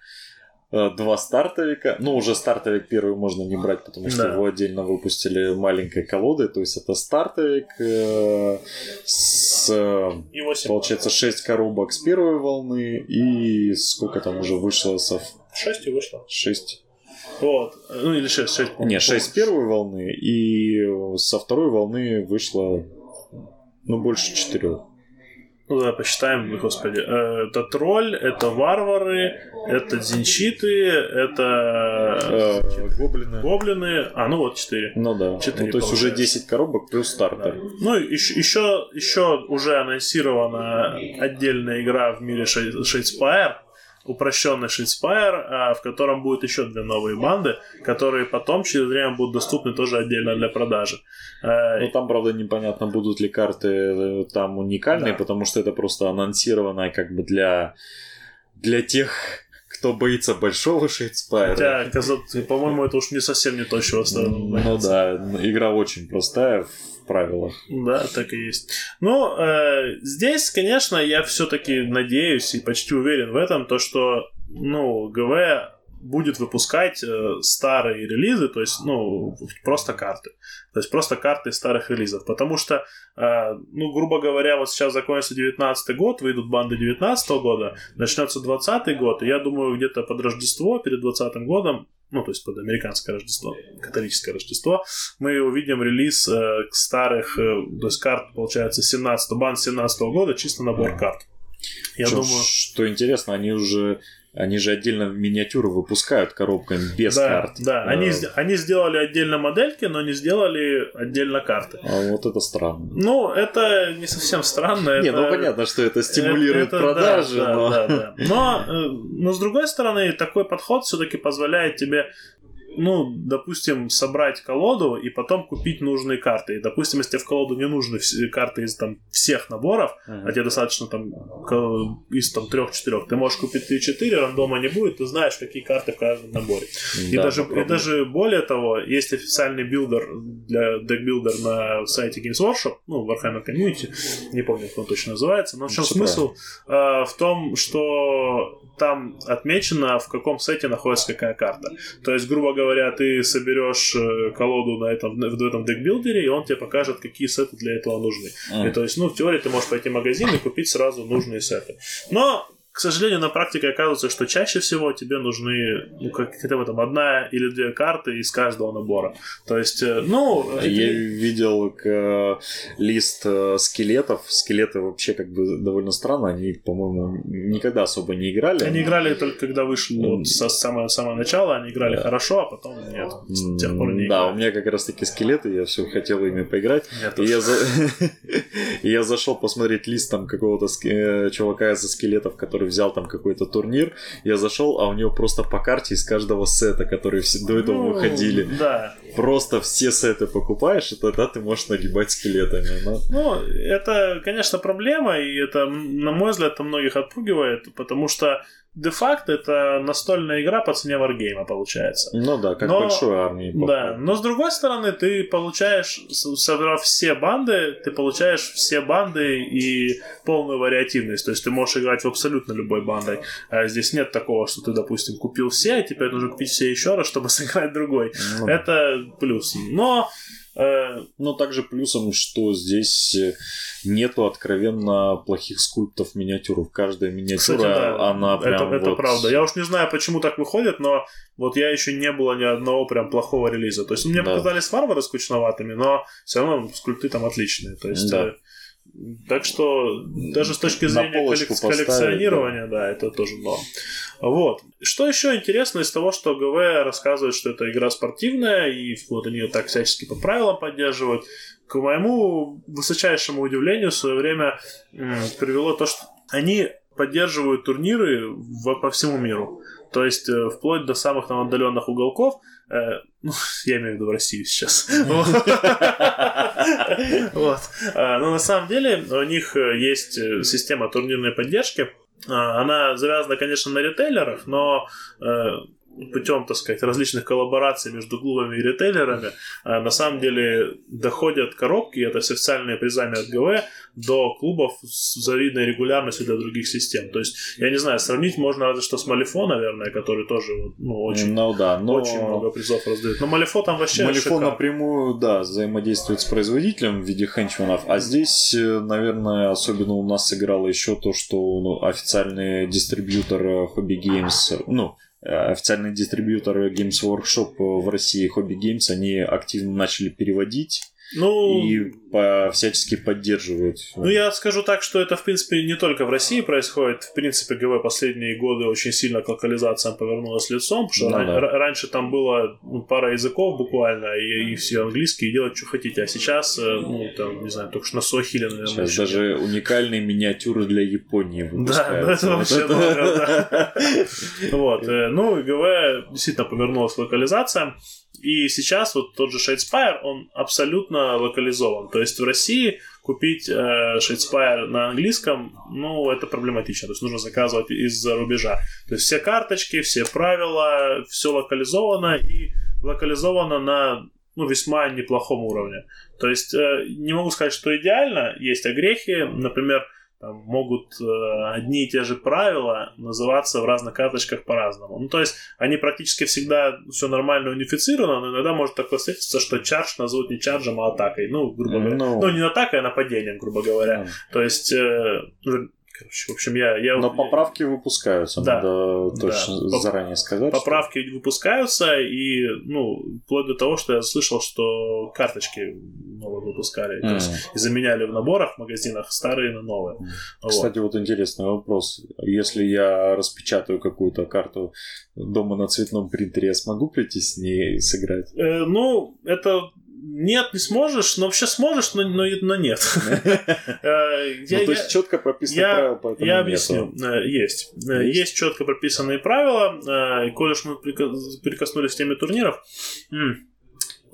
[SPEAKER 2] два стартовика. Ну, уже стартовик первый можно не брать, потому что да. его отдельно выпустили маленькой колодой. То есть это стартовик э, с, получается, 6 коробок с первой волны и сколько там уже вышло со...
[SPEAKER 1] 6 и вышло.
[SPEAKER 2] 6.
[SPEAKER 1] Вот. Ну, или 6, 6.
[SPEAKER 2] Не, 6 с первой волны, и со второй волны вышло, ну, больше 4.
[SPEAKER 1] Ну, давай посчитаем, господи. Э, это тролль, это варвары, это дзинчиты, это...
[SPEAKER 2] Э, гоблины.
[SPEAKER 1] Гоблины. А, ну вот, четыре.
[SPEAKER 2] Ну да.
[SPEAKER 1] Четыре
[SPEAKER 2] ну, то есть уже 10 коробок плюс стартер. Да.
[SPEAKER 1] Ну, еще, еще, еще уже анонсирована отдельная игра в мире Shadespire, упрощенный Shadespire, в котором будет еще две новые банды, которые потом через время будут доступны тоже отдельно для продажи.
[SPEAKER 2] Э, ну, там, правда, непонятно, будут ли карты э, там уникальные, да. потому что это просто анонсировано как бы для, для тех, кто боится большого Shadespire а.
[SPEAKER 1] Хотя, по-моему, это уж не совсем не то, чего стоит
[SPEAKER 2] Ну да, игра очень простая в.
[SPEAKER 1] Да, так и есть. Ну, э, здесь, конечно, я все-таки надеюсь и почти уверен в этом, то, что, ну, ГВ будет выпускать э, старые релизы, то есть, ну, просто карты. То есть просто карты старых релизов. Потому что, э, ну, грубо говоря, вот сейчас закончится 19 год, выйдут банды 19 года, начнется 20 год, и я думаю, где-то под Рождество, перед 20 годом, ну, то есть под американское Рождество, католическое Рождество, мы увидим релиз э, старых, э, то есть карт, получается, 17 банд 17 года, чисто набор карт.
[SPEAKER 2] Я что, думаю... Что интересно, они уже они же отдельно миниатюры выпускают коробками без
[SPEAKER 1] да,
[SPEAKER 2] карт.
[SPEAKER 1] Да, а... они, они сделали отдельно модельки, но не сделали отдельно карты.
[SPEAKER 2] А вот это странно.
[SPEAKER 1] Ну, это не совсем странно.
[SPEAKER 2] Не, ну
[SPEAKER 1] это...
[SPEAKER 2] ну понятно, что это стимулирует это, продажи,
[SPEAKER 1] да,
[SPEAKER 2] но...
[SPEAKER 1] Да, да, да. Но, э, но с другой стороны, такой подход все-таки позволяет тебе ну, допустим, собрать колоду и потом купить нужные карты. И, допустим, если тебе в колоду не нужны карты из там всех наборов, uh-huh. а тебе достаточно там из там трех-четырех, ты можешь купить 3-4, рандома не будет, ты знаешь, какие карты в каждом наборе. Да, и, даже, и даже более того, есть официальный builder для deckbuilder на сайте Games Workshop, ну, Warhammer Community, не помню, как он точно называется, но в чем Все смысл? Э, в том, что там отмечено, в каком сете находится какая карта. То есть, грубо говоря, ты соберешь э, колоду на этом, в этом декбилдере, и он тебе покажет, какие сеты для этого нужны. Mm. И то есть, ну, в теории ты можешь пойти в магазин и купить сразу нужные сеты. Но к сожалению, на практике оказывается, что чаще всего тебе нужны, ну, как хотя бы там одна или две карты из каждого набора. То есть, э, ну...
[SPEAKER 2] Я видел к, лист э, скелетов. Скелеты вообще как бы довольно странно. Они, по-моему, никогда особо не играли.
[SPEAKER 1] Они играли только когда вышли mm. вот, со самого, самого начала. Они играли да. хорошо, а потом нет. С тех пор не
[SPEAKER 2] Да, играли. у меня как раз таки скелеты. Я все хотел ими поиграть. Я и я, за... я зашел посмотреть лист там какого-то э, чувака из скелетов, который взял там какой-то турнир, я зашел, а у него просто по карте из каждого сета, которые все до этого ну, выходили.
[SPEAKER 1] Да.
[SPEAKER 2] Просто все сеты покупаешь, и тогда ты можешь нагибать скелетами.
[SPEAKER 1] Но... Ну, это, конечно, проблема, и это, на мой взгляд, это многих отпугивает, потому что де-факто это настольная игра по цене варгейма получается.
[SPEAKER 2] Ну да, как но, большой армии.
[SPEAKER 1] Да, но с другой стороны, ты получаешь, собрав все банды, ты получаешь все банды и полную вариативность. То есть ты можешь играть в абсолютно любой бандой. А здесь нет такого, что ты, допустим, купил все, а теперь нужно купить все еще раз, чтобы сыграть другой. Ну, это плюс. Но
[SPEAKER 2] но также плюсом, что здесь э, нету откровенно плохих скульптов миниатюр. Каждая миниатюра, Кстати, да, она прям
[SPEAKER 1] Это, это
[SPEAKER 2] вот...
[SPEAKER 1] правда. Я уж не знаю, почему так выходит, но вот я еще не было ни одного прям плохого релиза. То есть мне да. показались варвары скучноватыми, но все равно скульпты там отличные. То есть да. Э, так что даже с точки зрения коллек- коллекционирования, да. да, это тоже норм. Вот. Что еще интересно из того, что ГВ рассказывает, что это игра спортивная, и вот они ее так всячески по правилам поддерживают. К моему высочайшему удивлению в свое время привело то, что они поддерживают турниры в, по всему миру. То есть э, вплоть до самых там отдаленных уголков. Э, ну, я имею в виду в Россию сейчас. А, но на самом деле у них э, есть э, система турнирной поддержки. А, она завязана, конечно, на ритейлерах, но путем, так сказать, различных коллабораций между клубами и ритейлерами, а на самом деле доходят коробки, это официальные призами от ГВ, до клубов с завидной регулярностью для других систем. То есть, я не знаю, сравнить можно разве что с Малифо, наверное, который тоже ну, очень,
[SPEAKER 2] ну, да, но...
[SPEAKER 1] очень много призов раздает. Но Малифо там вообще
[SPEAKER 2] Малифо шикарно. напрямую, да, взаимодействует с производителем в виде хенчманов, а здесь, э, наверное, особенно у нас сыграло еще то, что ну, официальный дистрибьютор э, Hobby Games, ну, Э, официальный дистрибьютор Games Workshop в России Hobby Games, они активно начали переводить
[SPEAKER 1] Ну,
[SPEAKER 2] и по всячески поддерживают.
[SPEAKER 1] Ну, я скажу так, что это, в принципе, не только в России происходит. В принципе, ГВ последние годы очень сильно к локализациям повернулась лицом, потому что
[SPEAKER 2] Ну
[SPEAKER 1] ран-
[SPEAKER 2] да.
[SPEAKER 1] раньше там было ну, пара языков буквально, и, и все английские, и делать, что хотите. А сейчас, э, ну, там, не знаю, только что на Сохиле, наверное,
[SPEAKER 2] Сейчас
[SPEAKER 1] еще
[SPEAKER 2] даже уникальные миниатюры для Японии
[SPEAKER 1] Да, ну
[SPEAKER 2] выпускаются.
[SPEAKER 1] это
[SPEAKER 2] Вот
[SPEAKER 1] вообще много, да. Вот, э, ну, ГВ действительно повернулась к локализациям, и сейчас вот тот же Shadespire, он абсолютно локализован. То есть в России купить э, Shadespire на английском, ну, это проблематично. То есть нужно заказывать из-за рубежа. То есть все карточки, все правила, все локализовано и локализовано на ну, весьма неплохом уровне. То есть э, не могу сказать, что идеально, есть огрехи, например, там могут э, одни и те же правила называться в разных карточках по-разному. Ну, то есть они практически всегда все нормально унифицировано, но иногда может такое встретиться, что чардж назовут не чарджем, а атакой. Ну, грубо говоря.
[SPEAKER 2] Ну.
[SPEAKER 1] Ну, не атакой, а нападением, грубо говоря. То есть, э, ну, короче, в общем, я... я
[SPEAKER 2] Но поправки выпускаются,
[SPEAKER 1] Да.
[SPEAKER 2] надо
[SPEAKER 1] Да.
[SPEAKER 2] точно
[SPEAKER 1] Поп-
[SPEAKER 2] заранее сказать. что-
[SPEAKER 1] Поправки выпускаются, и, ну, вплоть до того, что я слышал, что карточки новые выпускали. То
[SPEAKER 2] М.
[SPEAKER 1] есть и заменяли в наборах в магазинах старые на новые. Вот.
[SPEAKER 2] Кстати, вот интересный вопрос. Если я распечатаю какую-то карту дома на цветном принтере, я смогу прийти с ней сыграть?
[SPEAKER 1] Э, ну, это нет, не сможешь, но вообще сможешь, но, но, но нет. Э, я-
[SPEAKER 2] Ну, то
[SPEAKER 1] я-
[SPEAKER 2] есть четко прописаны
[SPEAKER 1] я-
[SPEAKER 2] правила, поэтому
[SPEAKER 1] Я
[SPEAKER 2] нету.
[SPEAKER 1] объясню. Э, Есть. Э,
[SPEAKER 2] Есть?
[SPEAKER 1] Есть четко прописанные правила. И коль уж мы прикоснулись к теме турниров,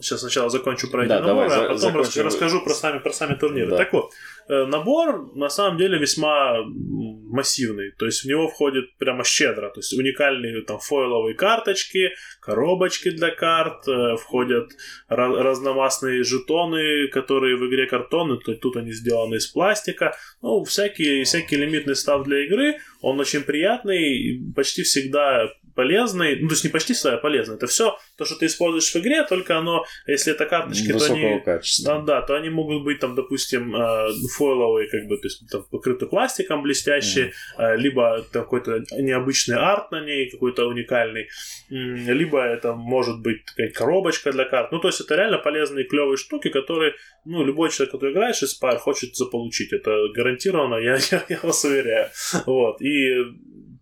[SPEAKER 1] сейчас сначала закончу про эти
[SPEAKER 2] Да, давай,
[SPEAKER 1] наборы,
[SPEAKER 2] за-
[SPEAKER 1] а потом рас- расскажу про сами, про сами турниры.
[SPEAKER 2] Да.
[SPEAKER 1] Так вот, э, набор на самом деле весьма массивный. То есть в него входит прямо щедро. То есть уникальные там фойловые карточки, коробочки для карт, э, входят разномастные жетоны, которые в игре картоны, то тут они сделаны из пластика. Ну, всякий, всякий лимитный став для игры, он очень приятный, почти всегда полезный, ну, то есть не почти всегда полезный, это все то, что ты используешь в игре, только оно, если это карточки, то они...
[SPEAKER 2] качества.
[SPEAKER 1] Да, да, то они могут быть там, допустим, э, фойловые, как бы, то есть там покрыты пластиком блестящие, э, либо какой-то необычный арт на ней, какой-то уникальный, либо это может быть такая коробочка для карт. Ну, то есть это реально полезные клевые штуки, которые, ну, любой человек, который играет в Spire, хочет заполучить. Это гарантированно, я, я, я вас уверяю. Вот. И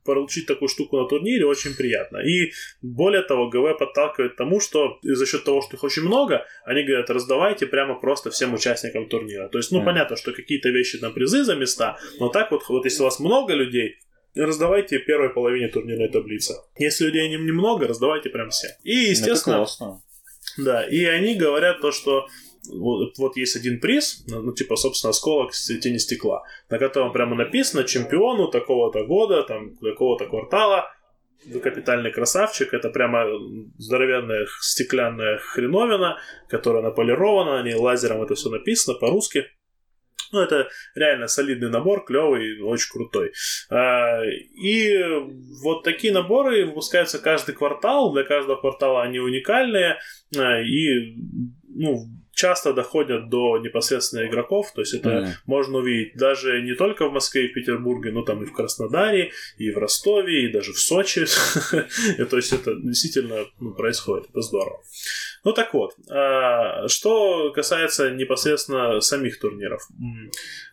[SPEAKER 1] получить такую штуку на турнире очень приятно. И более того, ГВ подталкивает к тому, что за счет того, что их очень много, они говорят, раздавайте прямо просто всем участникам турнира. То есть, ну,
[SPEAKER 2] Мгм.
[SPEAKER 1] понятно, что какие-то вещи там призы за места, но так вот, вот если у вас много людей, раздавайте первой половине турнирной таблицы. Если людей не- немного, раздавайте прям всем. И,
[SPEAKER 2] Это
[SPEAKER 1] естественно,
[SPEAKER 2] классно.
[SPEAKER 1] да, и они говорят то, что вот, вот есть один приз, ну, ну, типа, собственно, осколок тени стекла, на котором прямо написано чемпиону такого-то года, там, такого-то квартала, вы капитальный красавчик, это прямо здоровенная стеклянная хреновина, которая наполирована, на ней лазером это все написано по-русски. Ну, это реально солидный набор, клевый, очень крутой. А, И вот такие наборы выпускаются каждый квартал. Для каждого квартала они уникальные. а, И ну, часто доходят до непосредственно игроков. То есть это
[SPEAKER 2] Мгм.
[SPEAKER 1] можно увидеть даже не только в Москве и в Петербурге, но там и в Краснодаре, и в Ростове, и даже в Сочи. То есть это действительно ну, происходит. Это здорово. Ну так вот, а, что касается непосредственно самих турниров.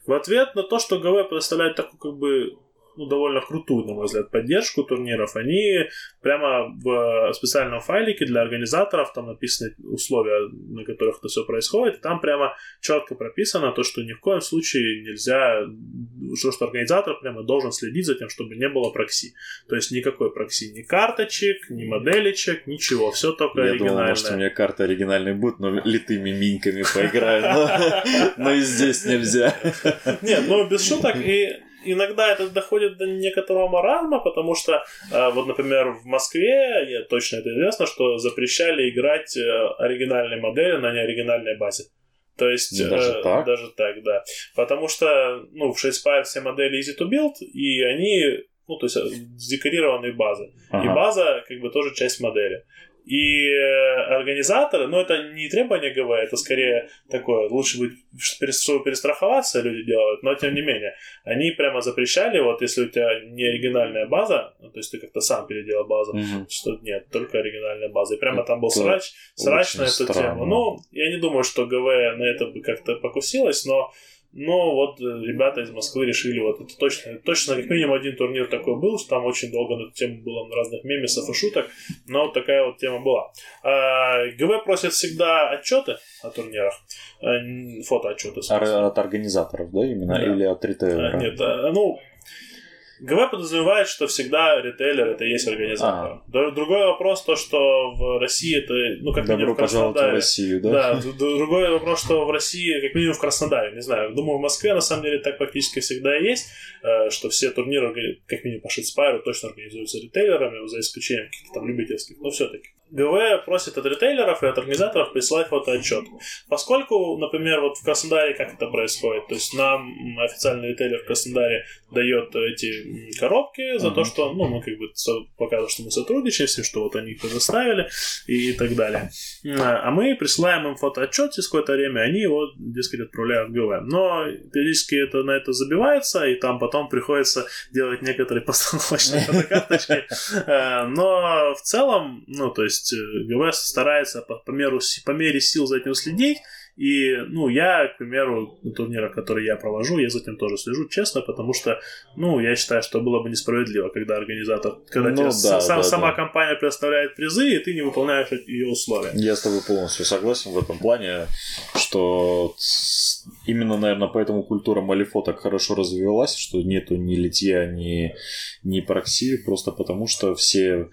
[SPEAKER 1] В ответ на то, что ГВ предоставляет такую как бы ну, довольно крутую, на мой взгляд, поддержку турниров, они прямо в специальном файлике для организаторов, там написаны условия, на которых это все происходит, и там прямо четко прописано то, что ни в коем случае нельзя, что, что организатор прямо должен следить за тем, чтобы не было прокси. То есть никакой прокси, ни карточек, ни моделечек, ничего, все только
[SPEAKER 2] Я думал,
[SPEAKER 1] оригинальное.
[SPEAKER 2] может, у меня карта оригинальная будет, но литыми миньками поиграю. Но и здесь нельзя.
[SPEAKER 1] Нет, ну без шуток, и иногда это доходит до некоторого маразма, потому что, э, вот, например, в Москве, я точно это известно, что запрещали играть э, оригинальные модели на неоригинальной базе. То есть...
[SPEAKER 2] Даже
[SPEAKER 1] э,
[SPEAKER 2] так?
[SPEAKER 1] Даже так, да. Потому что, ну, в 6 все модели easy to build, и они, ну, то есть, э, декорированные базы. И
[SPEAKER 2] Ага.
[SPEAKER 1] база, как бы, тоже часть модели. И э, организаторы, ну, это не требование ГВ, это скорее такое, лучше быть, чтобы перестраховаться, люди делают, но тем не менее, они прямо запрещали, вот если у тебя не оригинальная база, то то есть ты как-то сам переделал базу,
[SPEAKER 2] Мгм.
[SPEAKER 1] что нет, только оригинальная база. И прямо там был
[SPEAKER 2] Это
[SPEAKER 1] срач, срач на эту
[SPEAKER 2] странно.
[SPEAKER 1] тему. Ну, я не думаю, что ГВ на это бы как-то покусилось, но но вот э, ребята из Москвы решили, вот это точно, точно как минимум один турнир такой был, что там очень долго на эту тему было разных мемесов и шуток, но вот такая вот тема была. А, ГВ просит всегда отчеты о турнирах, н- фотоотчеты.
[SPEAKER 2] От организаторов, да, именно?
[SPEAKER 1] Да.
[SPEAKER 2] Или от ритейлера?
[SPEAKER 1] А, Нет, а, ну, ГВ подразумевает, что всегда ритейлер это и есть организатор. Д- Другой вопрос то, что в России это, ну, как минимум
[SPEAKER 2] Добро
[SPEAKER 1] в
[SPEAKER 2] пожаловать в
[SPEAKER 1] Краснодаре.
[SPEAKER 2] Россию, да?
[SPEAKER 1] Да, другой вопрос, что в России, как минимум в Краснодаре, не знаю, думаю, в Москве на самом деле так практически всегда и есть, э, что все турниры, как минимум по Shadespire у, точно организуются ритейлерами, за исключением каких-то там любительских, но все-таки. ГВ просит от ритейлеров и от организаторов прислать фотоотчет. Поскольку, например, вот в Краснодаре как это происходит, то есть нам официальный ритейлер в Краснодаре дает эти коробки за то,
[SPEAKER 2] Мгм.
[SPEAKER 1] что, ну, мы как бы показываем, что мы сотрудничаем с ним, что вот они их предоставили и так далее. А а мы присылаем им фотоотчет через какое-то время, они его, дескать, отправляют в ГВ. Но периодически это, на это забивается, и там потом приходится делать некоторые постановочные фотокарточки. Э, Но в целом, ну, то есть э, ГВ старается по, по, меру, по мере сил за этим следить, и, ну, я, к примеру, на турнирах, которые я провожу, я за этим тоже слежу, честно, потому что, ну, я считаю, что было бы несправедливо, когда организатор, когда
[SPEAKER 2] Ну
[SPEAKER 1] тебе
[SPEAKER 2] да,
[SPEAKER 1] сам-
[SPEAKER 2] да,
[SPEAKER 1] сама
[SPEAKER 2] да.
[SPEAKER 1] компания предоставляет призы, и ты не выполняешь ее условия.
[SPEAKER 2] Я с тобой полностью согласен в этом плане, что именно, наверное, поэтому культура малифо так хорошо развивалась, что нету ни литья, ни, ни прокси, просто потому что все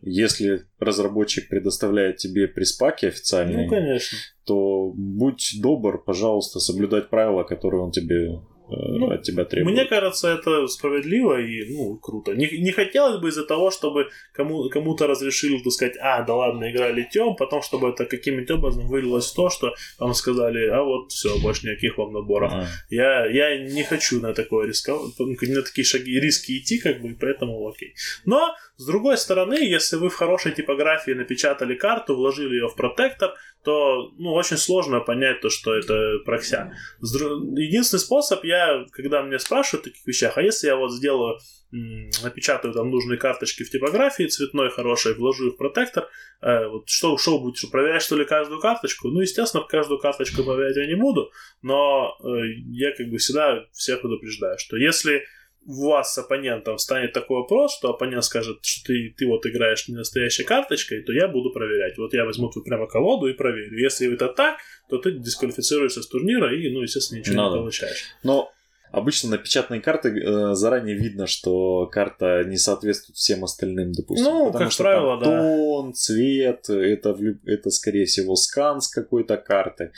[SPEAKER 2] если разработчик предоставляет тебе приспаки официальные,
[SPEAKER 1] Ну, конечно.
[SPEAKER 2] то будь добр, пожалуйста, соблюдать правила, которые он тебе э,
[SPEAKER 1] Ну,
[SPEAKER 2] от тебя требует.
[SPEAKER 1] Мне кажется, это справедливо и ну, круто. Не, не хотелось бы из-за того, чтобы кому, кому-то разрешили, так сказать, а, да ладно, игра летем, потом, чтобы это каким-нибудь образом вылилось то, что вам сказали, а вот все, больше никаких вам наборов.
[SPEAKER 2] А,
[SPEAKER 1] Я, я не хочу на такое рисковать, на такие шаги риски идти, как бы, поэтому окей. Но, с другой стороны, если вы в хорошей типографии напечатали карту, вложили ее в протектор, то, ну, очень сложно понять то, что это прокся. Единственный способ, я, когда меня спрашивают о таких вещах, а если я вот сделаю, напечатаю там нужные карточки в типографии цветной хорошей, вложу их в протектор, э, вот что, что вы будете, что, проверять что ли каждую карточку? Ну, естественно, каждую карточку проверять я не буду, но э, я как бы всегда всех предупреждаю, что если у вас с оппонентом станет такой вопрос, что оппонент скажет, что ты, ты вот играешь не настоящей карточкой, то я буду проверять. Вот я возьму твою прямо колоду и проверю. Если это так, то ты дисквалифицируешься с турнира и, ну, естественно, ничего
[SPEAKER 2] Ну
[SPEAKER 1] не получаешь.
[SPEAKER 2] Но обычно напечатанные карты э, заранее видно, что карта не соответствует всем остальным, допустим.
[SPEAKER 1] Ну,
[SPEAKER 2] потому
[SPEAKER 1] как
[SPEAKER 2] что
[SPEAKER 1] правило,
[SPEAKER 2] там
[SPEAKER 1] да.
[SPEAKER 2] тон, цвет, это, это скорее всего скан с какой-то карты.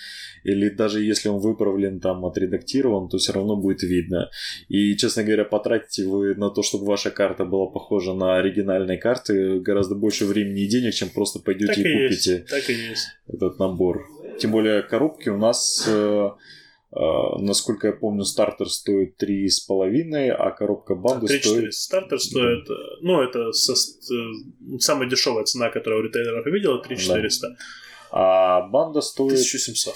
[SPEAKER 2] Или даже если он выправлен, там, отредактирован, то все равно будет видно. И, честно говоря, потратите вы на то, чтобы ваша карта была похожа на оригинальные карты, гораздо больше времени и денег, чем просто пойдете
[SPEAKER 1] Так
[SPEAKER 2] и
[SPEAKER 1] и
[SPEAKER 2] купите
[SPEAKER 1] есть. Так и есть.
[SPEAKER 2] этот набор. Тем более коробки у нас, э, насколько я помню, стартер стоит 3,5, а коробка банды
[SPEAKER 1] 3
[SPEAKER 2] стоит...
[SPEAKER 1] Стартер стоит, э, ну, это со- э, самая дешевая цена, которую у ритейлеров я видел, 3400.
[SPEAKER 2] А банда стоит,
[SPEAKER 1] 1700.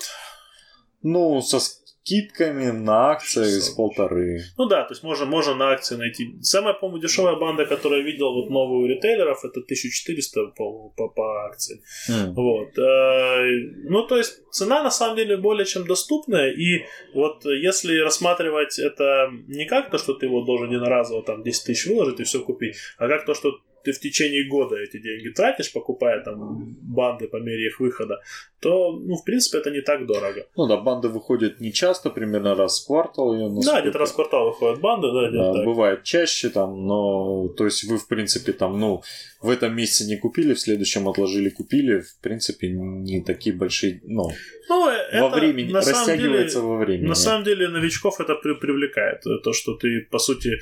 [SPEAKER 2] ну, со скидками на акциях с
[SPEAKER 1] 600.
[SPEAKER 2] полторы.
[SPEAKER 1] Ну да, то есть можно, можно на акции найти. Самая, по-моему, дешевая банда, которую я видел, вот новую у ритейлеров, это 1400, по-моему, по, по акции.
[SPEAKER 2] М.
[SPEAKER 1] Вот. Э, Ну, то есть цена на самом деле более чем доступная. И вот если рассматривать это не как то, что ты вот должен единоразово там 10 тысяч выложить и все купить, а как то, что ты в течение года эти деньги тратишь, покупая там банды по мере их выхода, то, ну, в принципе, это не так дорого.
[SPEAKER 2] Ну да, банды выходят не часто, примерно раз в квартал. её
[SPEAKER 1] Да,
[SPEAKER 2] насколько-
[SPEAKER 1] где-то раз в квартал выходят банды, да,
[SPEAKER 2] Да,
[SPEAKER 1] где-то так.
[SPEAKER 2] бывает чаще там, но то есть вы в принципе там, ну, в этом месяце не купили, в следующем отложили, купили, в принципе не такие большие, ну,
[SPEAKER 1] Ну, э,
[SPEAKER 2] во
[SPEAKER 1] это
[SPEAKER 2] времени,
[SPEAKER 1] на самом деле-
[SPEAKER 2] растягивается во времени.
[SPEAKER 1] На самом деле новичков это при- привлекает. То, что ты, по сути,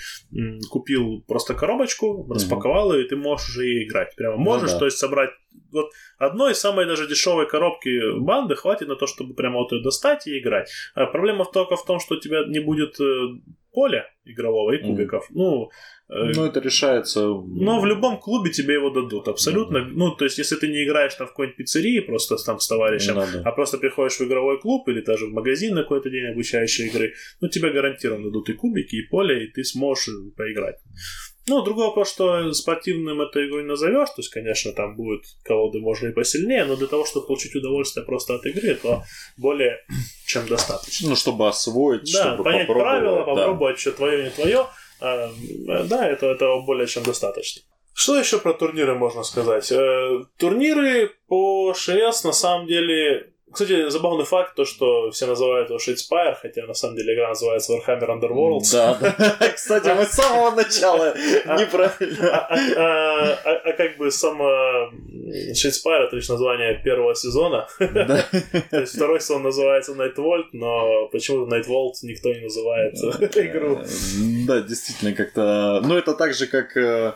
[SPEAKER 1] купил просто коробочку, распаковал ее, и ты можешь уже ей играть. Прямо
[SPEAKER 2] Ну
[SPEAKER 1] можешь,
[SPEAKER 2] да.
[SPEAKER 1] то есть собрать... Вот одной самой даже дешевой коробки банды хватит на то, чтобы прямо вот ее достать и играть. А проблема только в том, что у тебя не будет э, поля игрового и кубиков. Ну,
[SPEAKER 2] Ну, это решается...
[SPEAKER 1] Но в любом клубе тебе его дадут, абсолютно. Mm-hmm. Ну, то есть, если ты не играешь там в какой-нибудь пиццерии просто там с товарищем, ну, да. а просто приходишь в игровой клуб или даже в магазин на какой-то день обучающей игры, ну, тебе гарантированно дадут и кубики, и поле, и ты сможешь поиграть. Ну, другой вопрос, что спортивным эту игру не назовешь, то есть, конечно, там будут колоды, можно и посильнее, но для того, чтобы получить удовольствие просто от игры, то более чем достаточно.
[SPEAKER 2] Ну, чтобы освоить,
[SPEAKER 1] да,
[SPEAKER 2] чтобы
[SPEAKER 1] понять правила, попробовать, да. что твое, не твое, а, да, это, этого более чем достаточно. Что еще про турниры можно сказать? Э, турниры по ШС на самом деле кстати, забавный факт, то, что все называют его Shadespire, хотя на самом деле игра называется Warhammer Underworld.
[SPEAKER 2] Да, да. Кстати, мы с самого начала а, неправильно.
[SPEAKER 1] А, а, а как бы сам Shadespire это лишь название первого сезона. То есть второй сезон называется Nightvolt, но почему-то Nightvolt никто не называет игру.
[SPEAKER 2] Да, действительно, как-то... Ну, это так же, как э,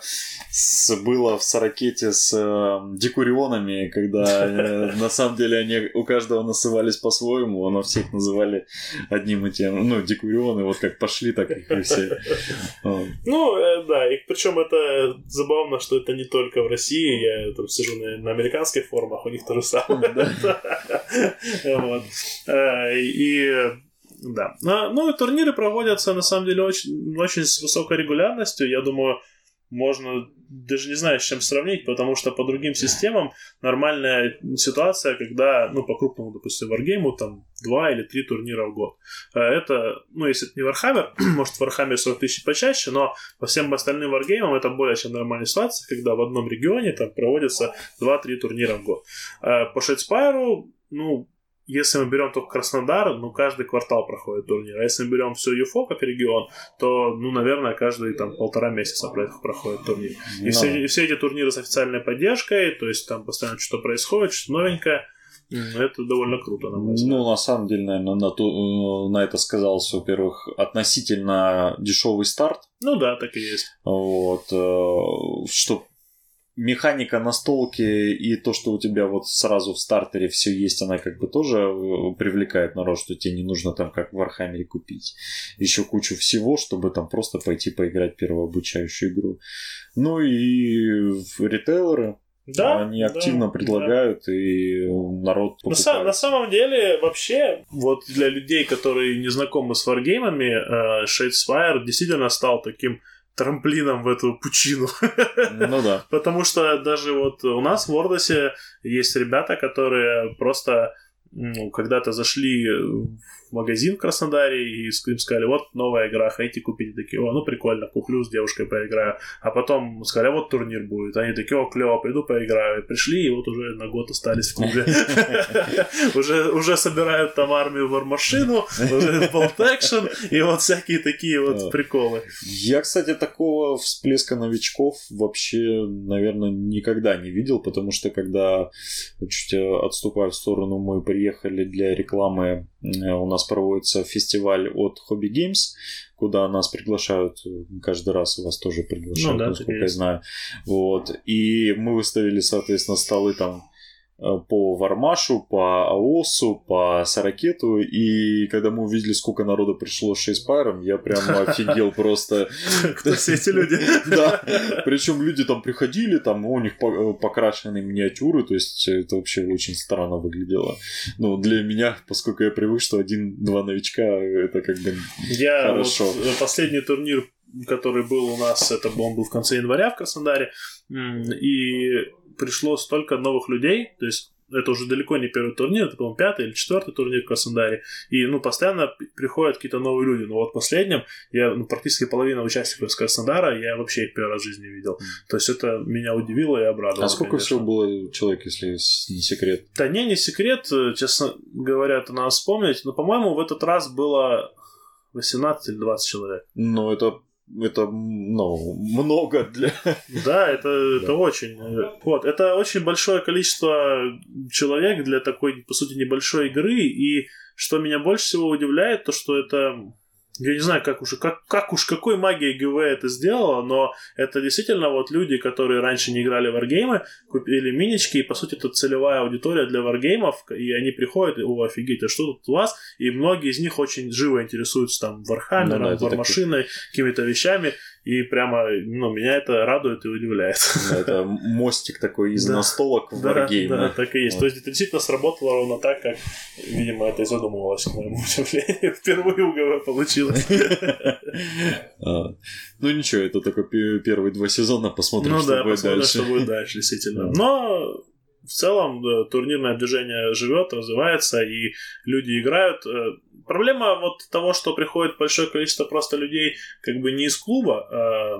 [SPEAKER 2] было в Саракете с э, Декурионами, когда э, на самом деле они у каждого каждого насывались по-своему, но всех называли одним и тем. Ну, декурионы, вот как пошли, так и все.
[SPEAKER 1] Ну, э, да, и причем это забавно, что это не только в России, я там сижу на, на американских форумах, у них то же самое. Э, и да. Ну, и турниры проводятся, на самом деле, очень, очень с высокой регулярностью. Я думаю, можно даже не знаю, с чем сравнить, потому что по другим системам нормальная ситуация, когда, ну, по крупному, допустим, варгейму, там, два или три турнира в год. А это, ну, если это не Warhammer, может, в Warhammer 40 тысяч почаще, но по всем остальным варгеймам это более чем нормальная ситуация, когда в одном регионе там проводятся 2-3 турнира в год. А по Shadespire у, ну, если мы берем только Краснодар, ну, каждый квартал проходит турнир. А если мы берем все ЮФО как регион, то, ну, наверное, каждый там полтора месяца проходит турнир. И, ну. все, ну. и все эти турниры с официальной поддержкой, то есть там постоянно что-то происходит, что новенькое. Это довольно круто, на мой взгляд.
[SPEAKER 2] Ну, на самом деле, наверное, на, ту, на это сказался, во-первых, относительно дешевый старт.
[SPEAKER 1] Ну да, так и есть.
[SPEAKER 2] Вот. Э, что механика настолки и то, что у тебя вот сразу в стартере все есть, она как бы тоже э, привлекает народ, что тебе не нужно там как в Warhammer е купить еще кучу всего, чтобы там просто пойти поиграть первую обучающую игру. Ну и ритейлеры, да, они активно да, предлагают, да. и народ
[SPEAKER 1] покупает. На, на самом деле, вообще, вот для людей, которые не знакомы с варгеймами, э, Shadespire действительно стал таким трамплином в эту пучину.
[SPEAKER 2] Ну да.
[SPEAKER 1] Потому что даже вот у нас в Вордосе есть ребята, которые просто ну, когда-то зашли в магазин в Краснодаре и им сказали, вот новая игра, хотите купить? Такие, о, ну прикольно, куплю, с девушкой поиграю. А потом сказали, а вот турнир будет. Они такие, о, клево, пойду поиграю. И пришли, и вот уже на год остались в клубе. Уже, собирают там армию вармашину, уже болт и вот всякие такие вот приколы.
[SPEAKER 2] Я, кстати, такого всплеска новичков вообще, наверное, никогда не видел, потому что когда чуть отступаю в сторону, мы приехали для рекламы Э, у нас проводится фестиваль от Hobby Games, куда нас приглашают каждый раз, вас тоже приглашают, ну, да, насколько я знаю. Вот. И мы выставили, соответственно, столы там по Вармашу, по АОСу, по Саракету, и когда мы увидели, сколько народа пришло с Шейспайром, я прям офигел просто.
[SPEAKER 1] Кто все эти люди?
[SPEAKER 2] Да, причем люди там приходили, там у них э, покрашенные миниатюры, то есть это вообще очень странно выглядело. Ну, для меня, поскольку я привык, что один-два новичка, это как бы
[SPEAKER 1] я хорошо. Вот последний турнир который был у нас, это он был в конце января в Краснодаре, и пришло столько новых людей, то есть это уже далеко не первый турнир, это, по-моему, пятый или четвертый турнир в Краснодаре. И, ну, постоянно приходят какие-то новые люди. Но вот последним, я, ну, практически половина участников из Краснодара, я вообще их первый раз в жизни видел. То есть это меня удивило и обрадовало,
[SPEAKER 2] А сколько конечно. всего было человек, если не секрет?
[SPEAKER 1] Да не, не секрет, честно говоря, это надо вспомнить. Но, по-моему, в этот раз было 18 или 20 человек.
[SPEAKER 2] Ну, это это, ну, много для...
[SPEAKER 1] Да, это, да. это очень. Вот, это очень большое количество человек для такой, по сути, небольшой игры, и что меня больше всего удивляет, то, что это я не знаю, как уж, как, как уж какой магией ГВ это сделала, но это действительно вот люди, которые раньше не играли в варгеймы, купили минички, и по сути это целевая аудитория для варгеймов, и они приходят, и, о, офигеть, а что тут у вас? И многие из них очень живо интересуются там вархаммером, ну, да, вармашиной, какими-то вещами, и прямо, ну, меня это радует и удивляет.
[SPEAKER 2] Это мостик такой из настолок в Wargame.
[SPEAKER 1] Да, так и есть. То есть это действительно сработало ровно так, как, видимо, это и задумывалось, к моему удивлению. Впервые у ГВ получилось.
[SPEAKER 2] А, ну ничего, это только первые два сезона, посмотрим, ну, что да, будет дальше.
[SPEAKER 1] что будет дальше, действительно. Но в целом турнирное движение живет, развивается, и люди играют. Проблема вот того, что приходит большое количество просто людей как бы не из клуба, а,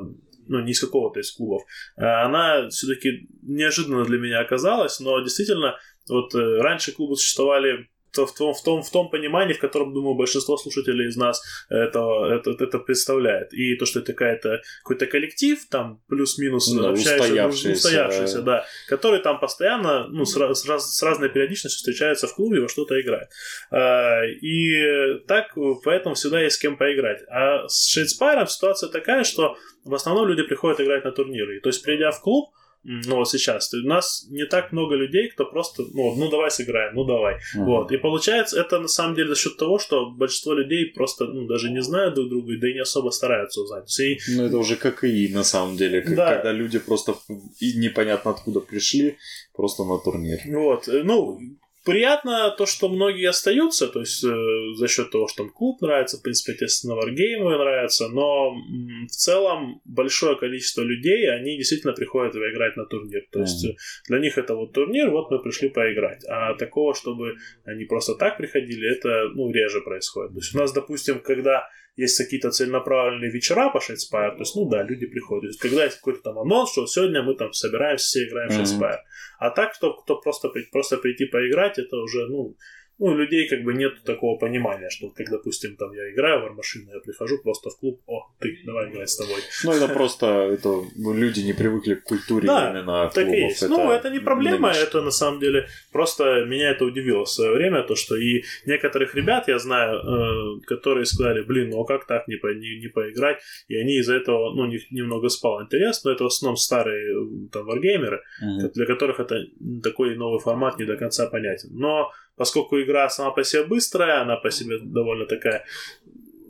[SPEAKER 1] ну, не из какого-то из клубов, а она все-таки неожиданно для меня оказалась, но действительно, вот э, раньше клубы существовали в том, в том, в том понимании, в котором, думаю, большинство слушателей из нас это, это, это представляет. И то, что это какая-то, какой-то коллектив, там, плюс-минус
[SPEAKER 2] ну, устоявшийся,
[SPEAKER 1] устоявшийся да, который там постоянно, ну, с, с, с разной периодичностью встречается в клубе, во что-то играет. А, и так, поэтому всегда есть с кем поиграть. А с Шейдспайром ситуация такая, что в основном люди приходят играть на турниры. То есть, придя в клуб, ну, вот сейчас. У нас не так много людей, кто просто, ну, ну давай сыграем, ну давай. Uh-huh. Вот. И получается, это на самом деле за счет того, что большинство людей просто ну, даже не знают друг друга, да и не особо стараются узнать. И...
[SPEAKER 2] Ну, это уже как и на самом деле, как, да. когда люди просто и непонятно откуда пришли, просто на турнир.
[SPEAKER 1] Вот. Ну, Приятно то, что многие остаются, то есть э, за счет того, что там клуб нравится, в принципе, естественно, варгеймы нравятся, но в целом большое количество людей, они действительно приходят играть на турнир. То есть mm-hmm. для них это вот турнир, вот мы пришли поиграть. А такого, чтобы они просто так приходили, это ну, реже происходит. То есть у нас, допустим, когда есть какие-то целенаправленные вечера по Shadespire, то есть, ну да, люди приходят. То есть, когда есть какой-то там анонс, что сегодня мы там собираемся, все играем в. Mm-hmm. А так, кто, кто просто, просто прийти поиграть, это уже, ну, ну, у людей как бы нет такого понимания, что, как, допустим, там я играю в Warmachine, я прихожу просто в клуб, о, ты, давай играть с тобой.
[SPEAKER 2] Ну, это просто, это ну, люди не привыкли к культуре
[SPEAKER 1] да,
[SPEAKER 2] именно
[SPEAKER 1] так клубов. И есть. Это ну, это не проблема, новички. это на самом деле, просто меня это удивило в свое время, то, что и некоторых ребят я знаю, э, которые сказали, блин, ну а как так не, по, не, не поиграть, и они из-за этого, ну, них немного спал интерес, но это в основном старые там варгеймеры, mm-hmm. для которых это такой новый формат не до конца понятен. Но поскольку игра сама по себе быстрая, она по себе довольно такая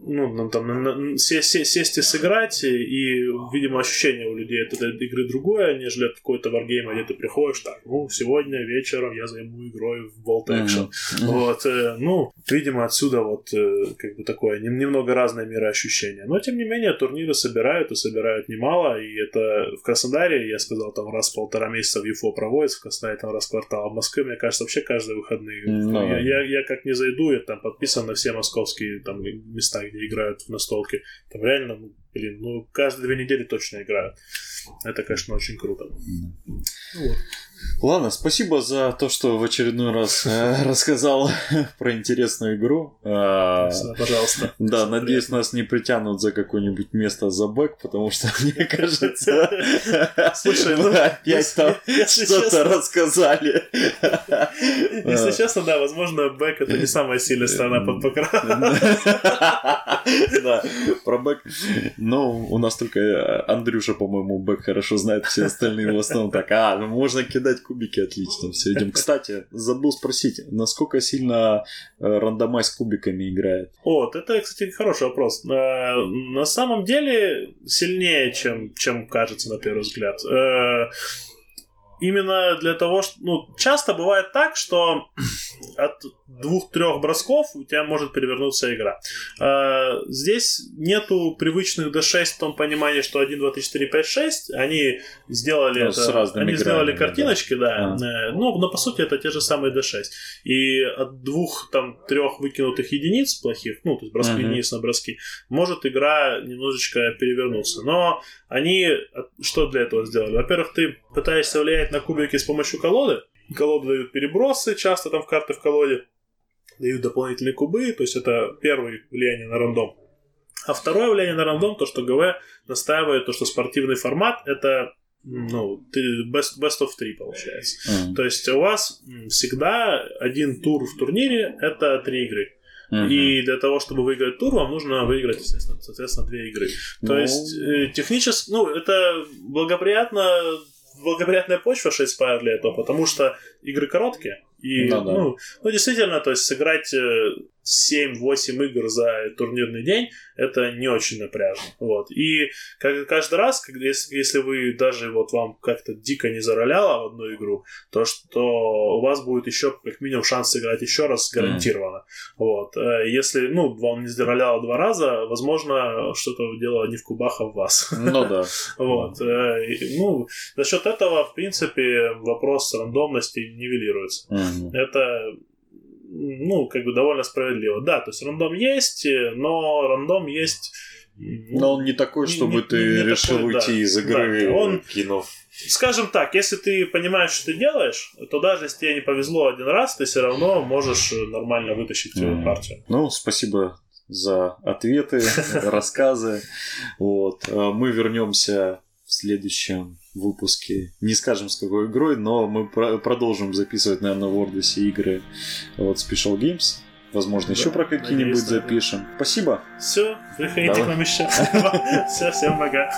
[SPEAKER 1] ну, там, сесть, сесть и сыграть, и, видимо, ощущение у людей от этой игры другое, нежели от какой-то варгейма, где ты приходишь, так, ну, сегодня вечером я займу игрой в Bolt Action. Mm-hmm. Вот, э, ну, видимо, отсюда вот э, как бы такое немного разное мироощущение. Но, тем не менее, турниры собирают, и собирают немало, и это в Краснодаре, я сказал, там раз в полтора месяца в ЮФО проводится, в Краснодаре там раз в квартал, а в Москве, мне кажется, вообще каждые выходные. Mm-hmm. Я, я, я как не зайду, я там подписан на все московские там места, где играют в настолки. Там реально, ну, блин, ну, каждые две недели точно играют. Это, конечно, очень круто.
[SPEAKER 2] Вот. Ладно, спасибо за то, что в очередной раз э, рассказал про интересную игру.
[SPEAKER 1] Э, Пожалуйста.
[SPEAKER 2] Да, Все надеюсь, приятно. нас не притянут за какое-нибудь место за бэк, потому что, мне кажется,
[SPEAKER 1] Слушай,
[SPEAKER 2] ну, опять там что-то рассказали.
[SPEAKER 1] Если честно, да, возможно, бэк это не самая сильная сторона под
[SPEAKER 2] Да, про бэк. Ну, у нас только Андрюша, по-моему, бэк хорошо знает, все остальные в основном так, а, ну можно кидать кубики, отлично, все идем. Кстати, забыл спросить, насколько сильно э, рандомайз кубиками играет?
[SPEAKER 1] О, это, кстати, хороший вопрос. Э, на самом деле сильнее, чем, чем кажется на первый взгляд. Э, именно для того, что... Ну, часто бывает так, что от двух-трех бросков у тебя может перевернуться игра. А, здесь нету привычных D6 в том понимании, что 1, 2, 3, 4, 5, 6. Они сделали ну, это... С разными они играми, сделали картиночки, да. да. А. Ну, но по сути это те же самые D6. И от двух, там, трех выкинутых единиц плохих, ну, то есть броски, uh-huh. единиц на броски, может игра немножечко перевернуться. Но они что для этого сделали? Во-первых, ты пытаешься влиять на кубики с помощью колоды. Колоды дают перебросы, часто там в карты в колоде дают дополнительные кубы, то есть это первое влияние на рандом. А второе влияние на рандом, то, что ГВ настаивает, то, что спортивный формат это ну, best, best of three получается. Mm-hmm. То есть у вас всегда один тур в турнире это три игры. Uh-huh. И для того, чтобы выиграть тур, вам нужно выиграть, естественно, соответственно, две игры. No. То ну. есть, э, технически, ну, это благоприятно, благоприятная почва 6 Spire для этого, потому что игры короткие. И, ну, да. ну, ну, действительно, то есть сыграть, э, 7-8 игр за турнирный день, это не очень напряжно. Вот. И каждый раз, когда, если, если вы даже вот вам как-то дико не зароляло в одну игру, то что у вас будет еще как минимум шанс сыграть еще раз гарантированно. Mm. Вот. Э, если, ну, вам не зароляло два раза, возможно, что-то дело не в кубах, а в вас.
[SPEAKER 2] Ну да.
[SPEAKER 1] Вот. Э, ну, за счет этого, в принципе, вопрос рандомности нивелируется. Это ну, как бы довольно справедливо. Да, то есть рандом есть, но рандом есть...
[SPEAKER 2] Но он не такой, чтобы не, ты не, решил такой, уйти да, из игры, да, он, кинув.
[SPEAKER 1] Скажем так, если ты понимаешь, что ты делаешь, то даже если тебе не повезло один раз, ты все равно можешь нормально вытащить свою mm. партию.
[SPEAKER 2] Ну, спасибо за ответы, рассказы. Вот. А мы вернемся в следующем выпуске. Не скажем с какой игрой, но мы про- продолжим записывать, наверное, в Ордосе игры вот Special Games. Возможно, да, еще про какие-нибудь запишем. Спасибо.
[SPEAKER 1] Все, приходите Давай. к нам еще. Все, всем пока.